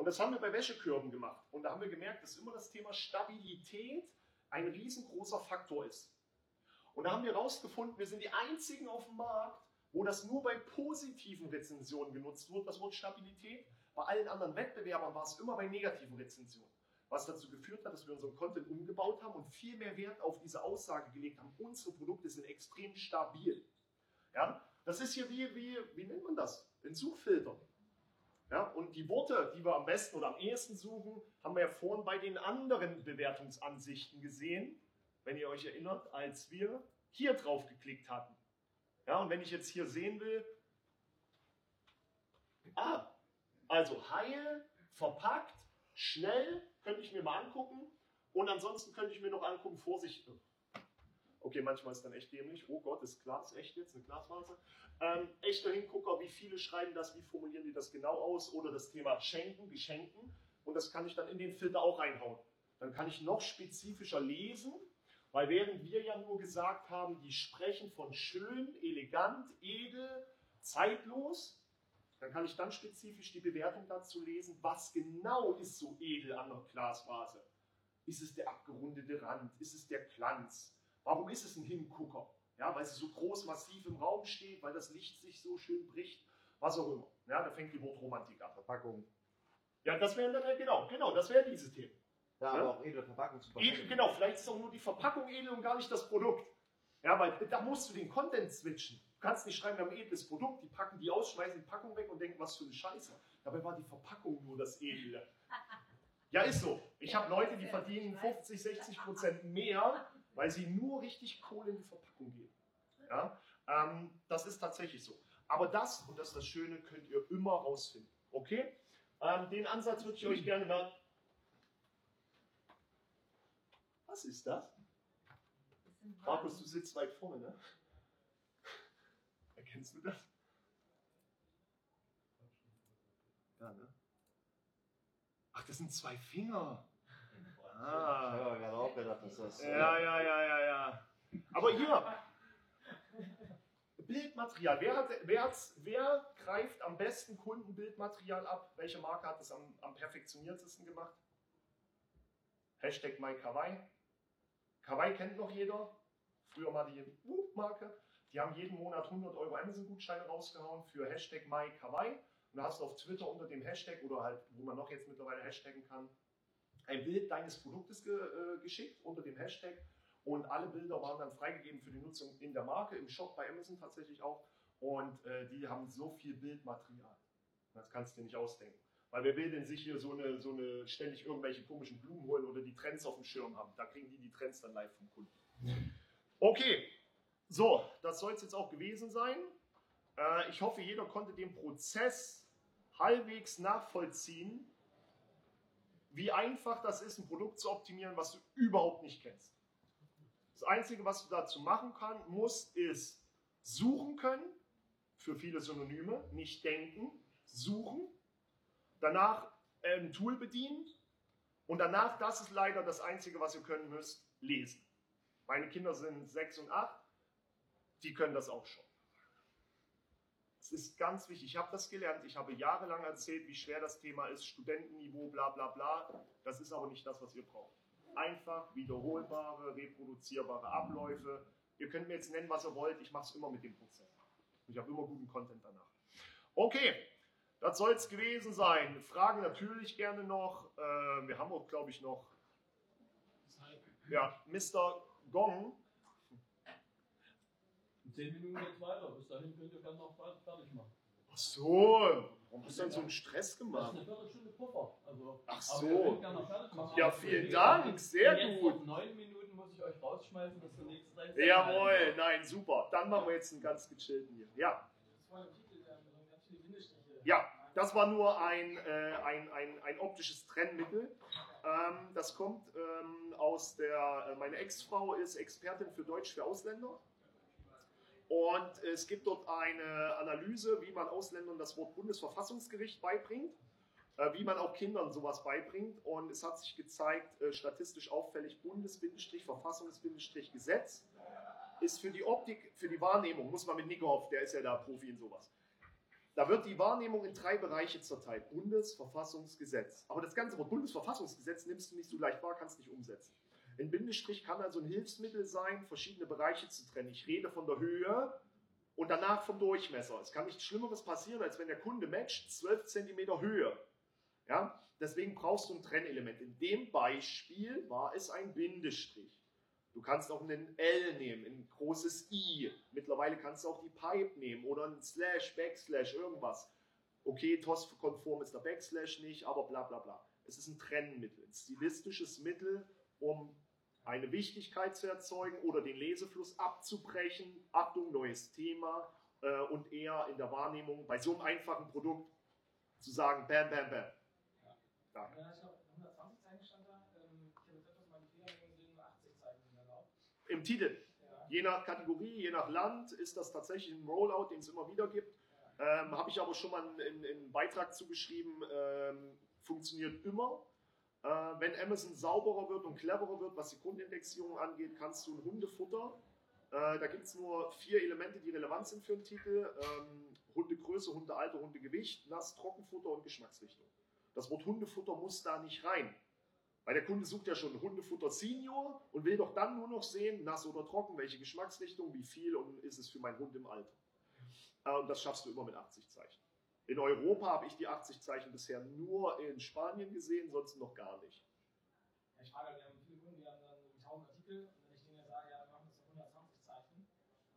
Und das haben wir bei Wäschekörben gemacht. Und da haben wir gemerkt, dass immer das Thema Stabilität ein riesengroßer Faktor ist. Und da haben wir herausgefunden, wir sind die einzigen auf dem Markt, wo das nur bei positiven Rezensionen genutzt wird, das Wort Stabilität. Bei allen anderen Wettbewerbern war es immer bei negativen Rezensionen. Was dazu geführt hat, dass wir unseren Content umgebaut haben und viel mehr Wert auf diese Aussage gelegt haben. Unsere Produkte sind extrem stabil. Ja? Das ist hier wie, wie, wie nennt man das? In Suchfiltern. Ja? Und die Worte, die wir am besten oder am ehesten suchen, haben wir ja vorhin bei den anderen Bewertungsansichten gesehen, wenn ihr euch erinnert, als wir hier drauf geklickt hatten. Ja, und wenn ich jetzt hier sehen will, ah, also heil, verpackt, schnell, könnte ich mir mal angucken. Und ansonsten könnte ich mir noch angucken, Vorsicht. Okay, manchmal ist dann echt dämlich. Oh Gott, ist Glas echt jetzt, eine Glasmaße. Ähm, echter Hingucker, wie viele schreiben das, wie formulieren die das genau aus? Oder das Thema Schenken, Geschenken. Und das kann ich dann in den Filter auch reinhauen. Dann kann ich noch spezifischer lesen, weil während wir ja nur gesagt haben, die sprechen von schön, elegant, edel, zeitlos, dann kann ich dann spezifisch die Bewertung dazu lesen, was genau ist so edel an der Glasvase. Ist es der abgerundete Rand? Ist es der Glanz? Warum ist es ein Hingucker? Ja, weil sie so groß, massiv im Raum steht, weil das Licht sich so schön bricht, was auch immer. Ja, da fängt die Wortromantik an. Verpackung. Ja, das wären dann, genau, genau, das wären diese Themen. Ja, Ja. aber auch edle Verpackung zu Edel, genau, vielleicht ist auch nur die Verpackung edel und gar nicht das Produkt. Ja, weil da musst du den Content switchen. Du kannst nicht schreiben, wir haben ein edles Produkt, die packen die aus, schmeißen die Packung weg und denken, was für eine Scheiße. Dabei war die Verpackung nur das Edle. Ja, ist so. Ich habe Leute, die verdienen 50, 60 Prozent mehr, weil sie nur richtig Kohle in die Verpackung geben. Ja, ähm, das ist tatsächlich so. Aber das, und das ist das Schöne, könnt ihr immer rausfinden. Okay? Ähm, den Ansatz würde ich euch gerne mal. Was ist das? Markus, du sitzt weit vorne, ne? Erkennst du das? Ja, ne? Ach, das sind zwei Finger. Ich Ah. habe gerade auch gedacht, dass das. Ja, ja, ja, ja, ja. Aber hier, Bildmaterial. Wer, hat, wer, hat's, wer greift am besten Kundenbildmaterial ab? Welche Marke hat es am, am perfektioniertesten gemacht? Hashtag MyKawaii. Kawaii kennt noch jeder. Früher mal die Whoop-Marke. Die haben jeden Monat 100 Euro Amazon-Gutscheine rausgehauen für Hashtag MyKawaii. Und da hast du auf Twitter unter dem Hashtag oder halt, wo man noch jetzt mittlerweile hashtaggen kann, ein Bild deines Produktes ge, äh, geschickt unter dem Hashtag und alle Bilder waren dann freigegeben für die Nutzung in der Marke, im Shop bei Amazon tatsächlich auch. Und äh, die haben so viel Bildmaterial. Das kannst du dir nicht ausdenken. Weil wer will denn sich hier so eine, so eine ständig irgendwelche komischen Blumen holen oder die Trends auf dem Schirm haben? Da kriegen die die Trends dann live vom Kunden. Okay, so, das soll es jetzt auch gewesen sein. Äh, ich hoffe, jeder konnte den Prozess halbwegs nachvollziehen, wie einfach das ist, ein Produkt zu optimieren, was du überhaupt nicht kennst. Das Einzige, was du dazu machen kann, musst, ist suchen können, für viele Synonyme, nicht denken, suchen, danach äh, ein Tool bedienen und danach, das ist leider das Einzige, was ihr können müsst, lesen. Meine Kinder sind sechs und acht, die können das auch schon. Es ist ganz wichtig, ich habe das gelernt, ich habe jahrelang erzählt, wie schwer das Thema ist, Studentenniveau, bla bla bla. Das ist aber nicht das, was ihr braucht. Einfach wiederholbare, reproduzierbare Abläufe. Ihr könnt mir jetzt nennen, was ihr wollt, ich mache es immer mit dem Prozess. Ich habe immer guten Content danach. Okay, das soll es gewesen sein. Fragen natürlich gerne noch. Äh, wir haben auch, glaube ich, noch ja, Mr. Gong. In 10 Minuten geht's weiter. Bis dahin könnt ihr dann noch fertig machen. Ach so, warum hast du dann so einen Stress Das gemacht? ist eine Viertelstunde Puffer. Also, Ach so. ihr könnt gerne noch fertig machen. Ja, vielen Dank, sehr jetzt gut. 9 Minuten muss ich euch rausschmeißen, dass der nächste Teil Jawohl, nein, super. Dann machen wir jetzt einen ganz gechillten hier. Ja, Das war im Titel, da haben ganz viele Bindestriche. ja, das war nur ein, äh, ein, ein, ein optisches Trennmittel. Ähm, das kommt ähm, aus der, äh, meine Ex-Frau ist Expertin für Deutsch für Ausländer. Und es gibt dort eine Analyse, wie man Ausländern das Wort Bundesverfassungsgericht beibringt, äh, wie man auch Kindern sowas beibringt. Und es hat sich gezeigt, äh, statistisch auffällig, Bundes-Verfassungs-Gesetz ist für die Optik, für die Wahrnehmung, muss man mit Nico auf, der ist ja da Profi in sowas. Da wird die Wahrnehmung in drei Bereiche zerteilt. Bundesverfassungsgesetz. Aber das ganze Wort Bundesverfassungsgesetz nimmst du nicht so leicht wahr, kannst nicht umsetzen. Ein Bindestrich kann also ein Hilfsmittel sein, verschiedene Bereiche zu trennen. Ich rede von der Höhe und danach vom Durchmesser. Es kann nichts Schlimmeres passieren, als wenn der Kunde matcht 12 cm Höhe. Ja? Deswegen brauchst du ein Trennelement. In dem Beispiel war es ein Bindestrich. Du kannst auch einen L nehmen, ein großes I. Mittlerweile kannst du auch die Pipe nehmen oder ein Slash, Backslash, irgendwas. Okay, TOS-konform ist der Backslash nicht, aber bla bla bla. Es ist ein Trennmittel, ein stilistisches Mittel, um eine Wichtigkeit zu erzeugen oder den Lesefluss abzubrechen. Achtung, neues Thema. Äh, und eher in der Wahrnehmung bei so einem einfachen Produkt zu sagen, bam, bam, bam. Ja, ich noch 120 Zeichen stand da. Ähm, ich habe jetzt sind nur 80 Zeichen sind erlaubt. Im Titel. Ja. Je nach Kategorie, je nach Land ist das tatsächlich ein Rollout, den es immer wieder gibt. Ähm, Habe ich aber schon mal einen, einen Beitrag zugeschrieben, ähm, funktioniert immer. Äh, wenn Amazon sauberer wird und cleverer wird, was die Grundindexierung angeht, kannst du ein Hundefutter, äh, da gibt es nur vier Elemente, die relevant sind für einen Titel. Ähm, Hundegröße, Hundealter, Hundegewicht, Nass, Trockenfutter und Geschmacksrichtung. Das Wort Hundefutter muss da nicht rein. Weil der Kunde sucht ja schon Hundefutter Senior und will doch dann nur noch sehen, nass oder trocken, welche Geschmacksrichtung, wie viel und ist es für meinen Hund im Alter. Äh, Und das schaffst du immer mit 80 Zeichen. In Europa habe ich die 80 Zeichen bisher nur in Spanien gesehen, sonst noch gar nicht. Ja, ich frage wir haben viele Kunden, die haben dann irgendwie 1000 Artikel und wenn ich denen ja sage, ja, wir machen das auf 120 Zeichen,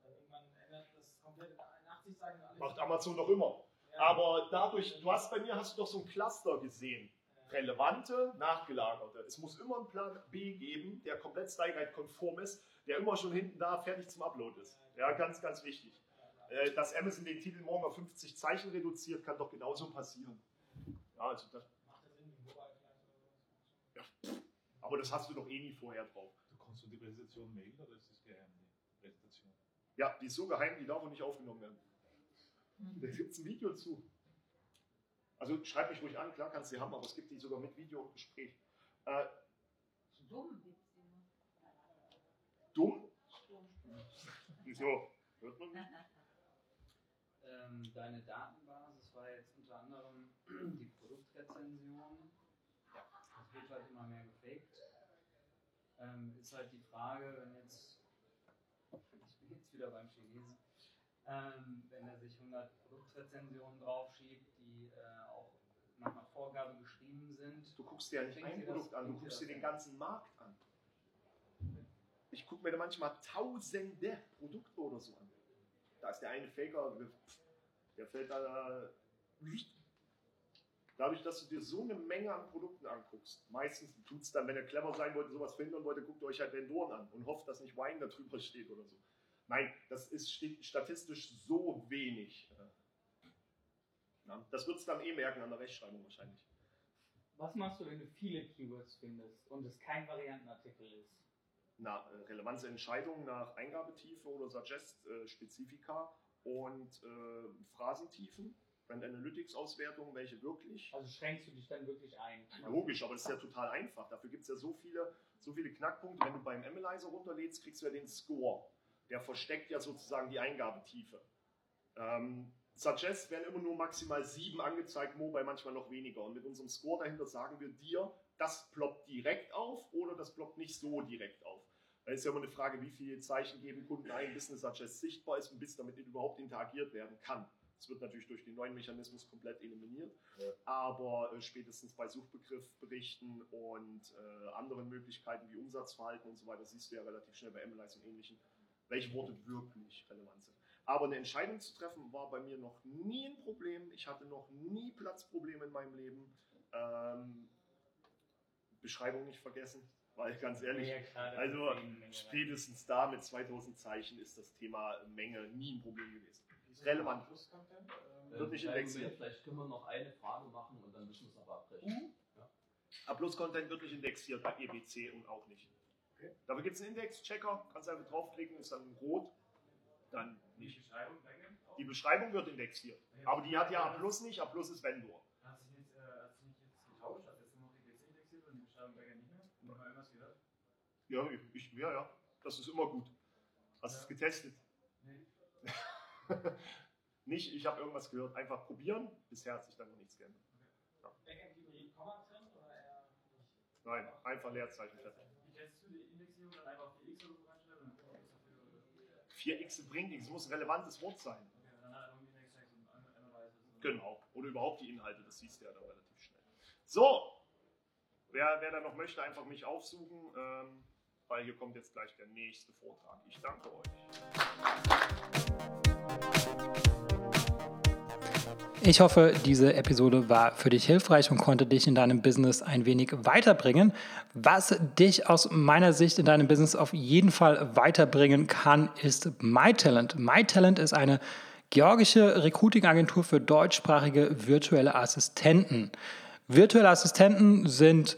dann irgendwann ändert das komplett in 80 Zeichen alle. Macht Amazon doch immer. Ja. Aber dadurch, du hast bei mir hast du doch so ein Cluster gesehen. Relevante, nachgelagerte. Es muss immer einen Plan B geben, der komplett Style-Guide-konform ist, der immer schon hinten da fertig zum Upload ist. Ja, ganz, ganz wichtig. Äh, Dass Amazon den Titel morgen auf 50 Zeichen reduziert, kann doch genauso passieren. Ja, also das, Macht das Sinn, wie Mobile vielleicht oder so? aber das hast du doch eh nie vorher drauf. Du kannst du die Präsentation mailen oder ist das geheim, die Präsentation? Ja, die ist so geheim, die darf auch nicht aufgenommen werden. Da gibt es ein Video zu. Also schreib mich ruhig an, klar kannst du sie haben, aber es gibt die sogar mit Video und Gespräch. Äh, Dumm die dumm? Dumm. Wieso? Hört man mich? Ähm, deine Datenbasis war jetzt unter anderem die Produktrezension. Das wird halt immer mehr gefaked. Ähm, ist halt die Frage, wenn jetzt, ich bin jetzt wieder beim Chinesen, ähm, wenn er sich 100 Produktrezensionen draufschiebt, die äh, auch nach einer Vorgabe geschrieben sind. Du guckst dir ja nicht ein Produkt an, du guckst dir den ganzen Markt an. Ich gucke mir da manchmal tausende Produkte oder so an. Da ist der eine Faker, der fällt da. Dadurch, dass du dir so eine Menge an Produkten anguckst, meistens tut es dann, wenn ihr clever sein wollt, sowas verhindern wollt, guckt ihr euch halt Vendoren an und hofft, dass nicht Wine da drüber steht oder so. Nein, das ist steht statistisch so wenig. Ja, das wird es dann eh merken an der Rechtschreibung wahrscheinlich. Was machst du, wenn du viele Keywords findest und es kein Variantenartikel ist? Na, äh, relevante Entscheidungen nach Eingabetiefe oder Suggest-Spezifika und äh, Phrasentiefen, Brand Analytics-Auswertungen, welche wirklich. Also schränkst du dich dann wirklich ein? Logisch, aber das ist ja total einfach. Dafür gibt es ja so viele, so viele Knackpunkte. Wenn du beim Analyzer runterlädst, kriegst du ja den Score. Der versteckt ja sozusagen die Eingabetiefe. Ähm, Suggest werden immer nur maximal sieben angezeigt, Mobile manchmal noch weniger. Und mit unserem Score dahinter sagen wir dir, das ploppt direkt auf oder das ploppt nicht so direkt auf. Da ist ja immer eine Frage, wie viele Zeichen geben Kunden ein, bis eine Suggest sichtbar ist und bis damit überhaupt interagiert werden kann. Das wird natürlich durch den neuen Mechanismus komplett eliminiert. Aber äh, spätestens bei Suchbegriffberichten und äh, anderen Möglichkeiten wie Umsatzverhalten und so weiter siehst du ja relativ schnell bei MLIs und ähnlichen, welche Worte wirklich relevant sind. Aber eine Entscheidung zu treffen war bei mir noch nie ein Problem. Ich hatte noch nie Platzprobleme in meinem Leben. Ähm, Beschreibung nicht vergessen, weil ganz ehrlich, Ja, klar, also spätestens da mit 2000 Zeichen ist das Thema Menge nie ein Problem gewesen. Relevant. Ähm, Wird nicht indexiert. Vielleicht können wir noch eine Frage machen und dann müssen wir es aber abbrechen. A-Plus-Content wird nicht indexiert bei EBC und auch nicht. Okay. Dafür gibt es einen Index-Checker, kannst einfach draufklicken, ist dann rot, dann nicht. Beschreibung Menge? Die Beschreibung wird indexiert, aber die hat ja A-Plus nicht, A-Plus ist Vendor. Hat sich nicht, äh, hat sich nicht jetzt getauscht, hat jetzt nur noch die PC indexiert und die Beschreibung Menge nicht mehr? Noch mal irgendwas gehört? Ja, ich, ja, ja, das ist immer gut. Hast du es getestet? Nee. nicht, ich habe irgendwas gehört, einfach probieren, bisher hat sich dann noch nichts geändert. Backend Hybrid Komma drin oder eher nicht? Nein, einfach Leerzeichen fertig. Wie testest du die Indexierung dann einfach auf die X oder so reinschreiben? und dann gucken, was dafür- Vier X bringt nichts, es muss ein relevantes Wort sein. Dann hat irgendwie Next Text und Analyze. Genau. Oder überhaupt die Inhalte, das siehst du ja dann relativ schnell. So, wer, wer da noch möchte, einfach mich aufsuchen, ähm, weil hier kommt jetzt gleich der nächste Vortrag. Ich danke euch. Ich hoffe, diese Episode war für dich hilfreich und konnte dich in deinem Business ein wenig weiterbringen. Was dich aus meiner Sicht in deinem Business auf jeden Fall weiterbringen kann, ist MyTalent. MyTalent ist eine georgische Recruiting-Agentur für deutschsprachige virtuelle Assistenten. Virtuelle Assistenten sind